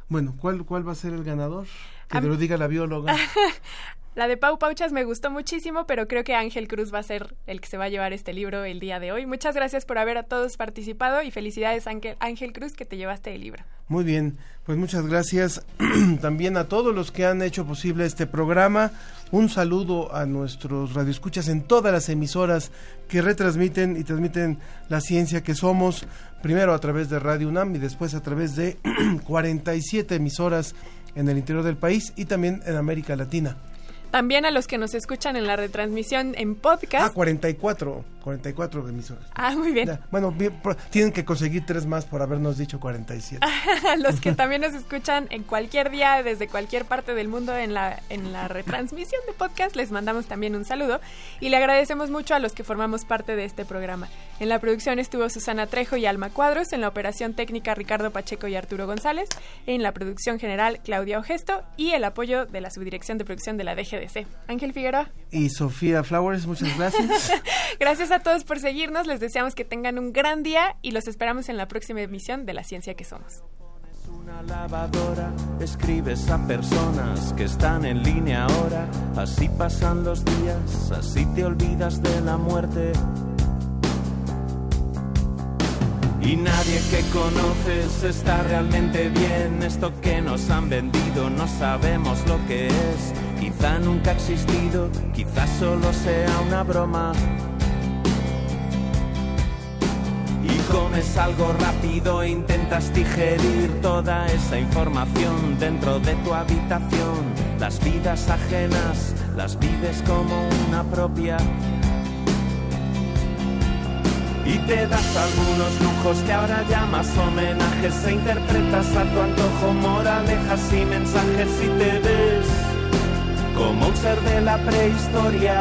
Bueno, ¿cuál, cuál va a ser el ganador? Que te lo diga la bióloga. La de Pau Pauchas me gustó muchísimo, pero creo que Ángel Cruz va a ser el que se va a llevar este libro el día de hoy. Muchas gracias por haber a todos participado y felicidades Ángel, Ángel Cruz que te llevaste el libro. Muy bien, pues muchas gracias también a todos los que han hecho posible este programa. Un saludo a nuestros radioescuchas en todas las emisoras que retransmiten y transmiten la ciencia que somos, primero a través de Radio UNAM y después a través de 47 emisoras en el interior del país y también en América Latina. También a los que nos escuchan en la retransmisión en podcast. Ah, 44, 44 emisoras. Ah, muy bien. Ya, bueno, bien, tienen que conseguir tres más por habernos dicho 47. los que también nos escuchan en cualquier día, desde cualquier parte del mundo en la, en la retransmisión de podcast, les mandamos también un saludo y le agradecemos mucho a los que formamos parte de este programa. En la producción estuvo Susana Trejo y Alma Cuadros, en la operación técnica Ricardo Pacheco y Arturo González, en la producción general Claudia Ogesto y el apoyo de la subdirección de producción de la DGDC. Ángel Figueroa. Y Sofía Flowers, muchas gracias. gracias a todos por seguirnos, les deseamos que tengan un gran día y los esperamos en la próxima emisión de La Ciencia que Somos. Una lavadora, escribes a personas que están en línea ahora, así pasan los días, así te olvidas de la muerte. Y nadie que conoces está realmente bien. Esto que nos han vendido no sabemos lo que es. Quizá nunca ha existido, quizá solo sea una broma. Comes algo rápido e intentas digerir toda esa información dentro de tu habitación. Las vidas ajenas las vives como una propia y te das algunos lujos que ahora llamas homenajes e interpretas a tu antojo moralejas y mensajes y te ves como un ser de la prehistoria.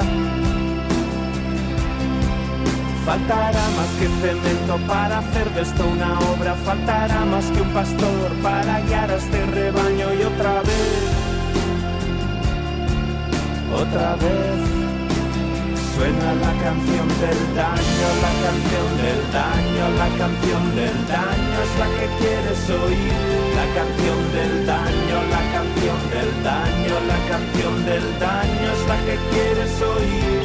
Faltará más que cemento para hacer de esto una obra, faltará más que un pastor para guiar a este rebaño y otra vez, otra vez. Suena la canción del daño, la canción del daño, la canción del daño es la que quieres oír. La canción del daño, la canción del daño, la canción del daño es la que quieres oír.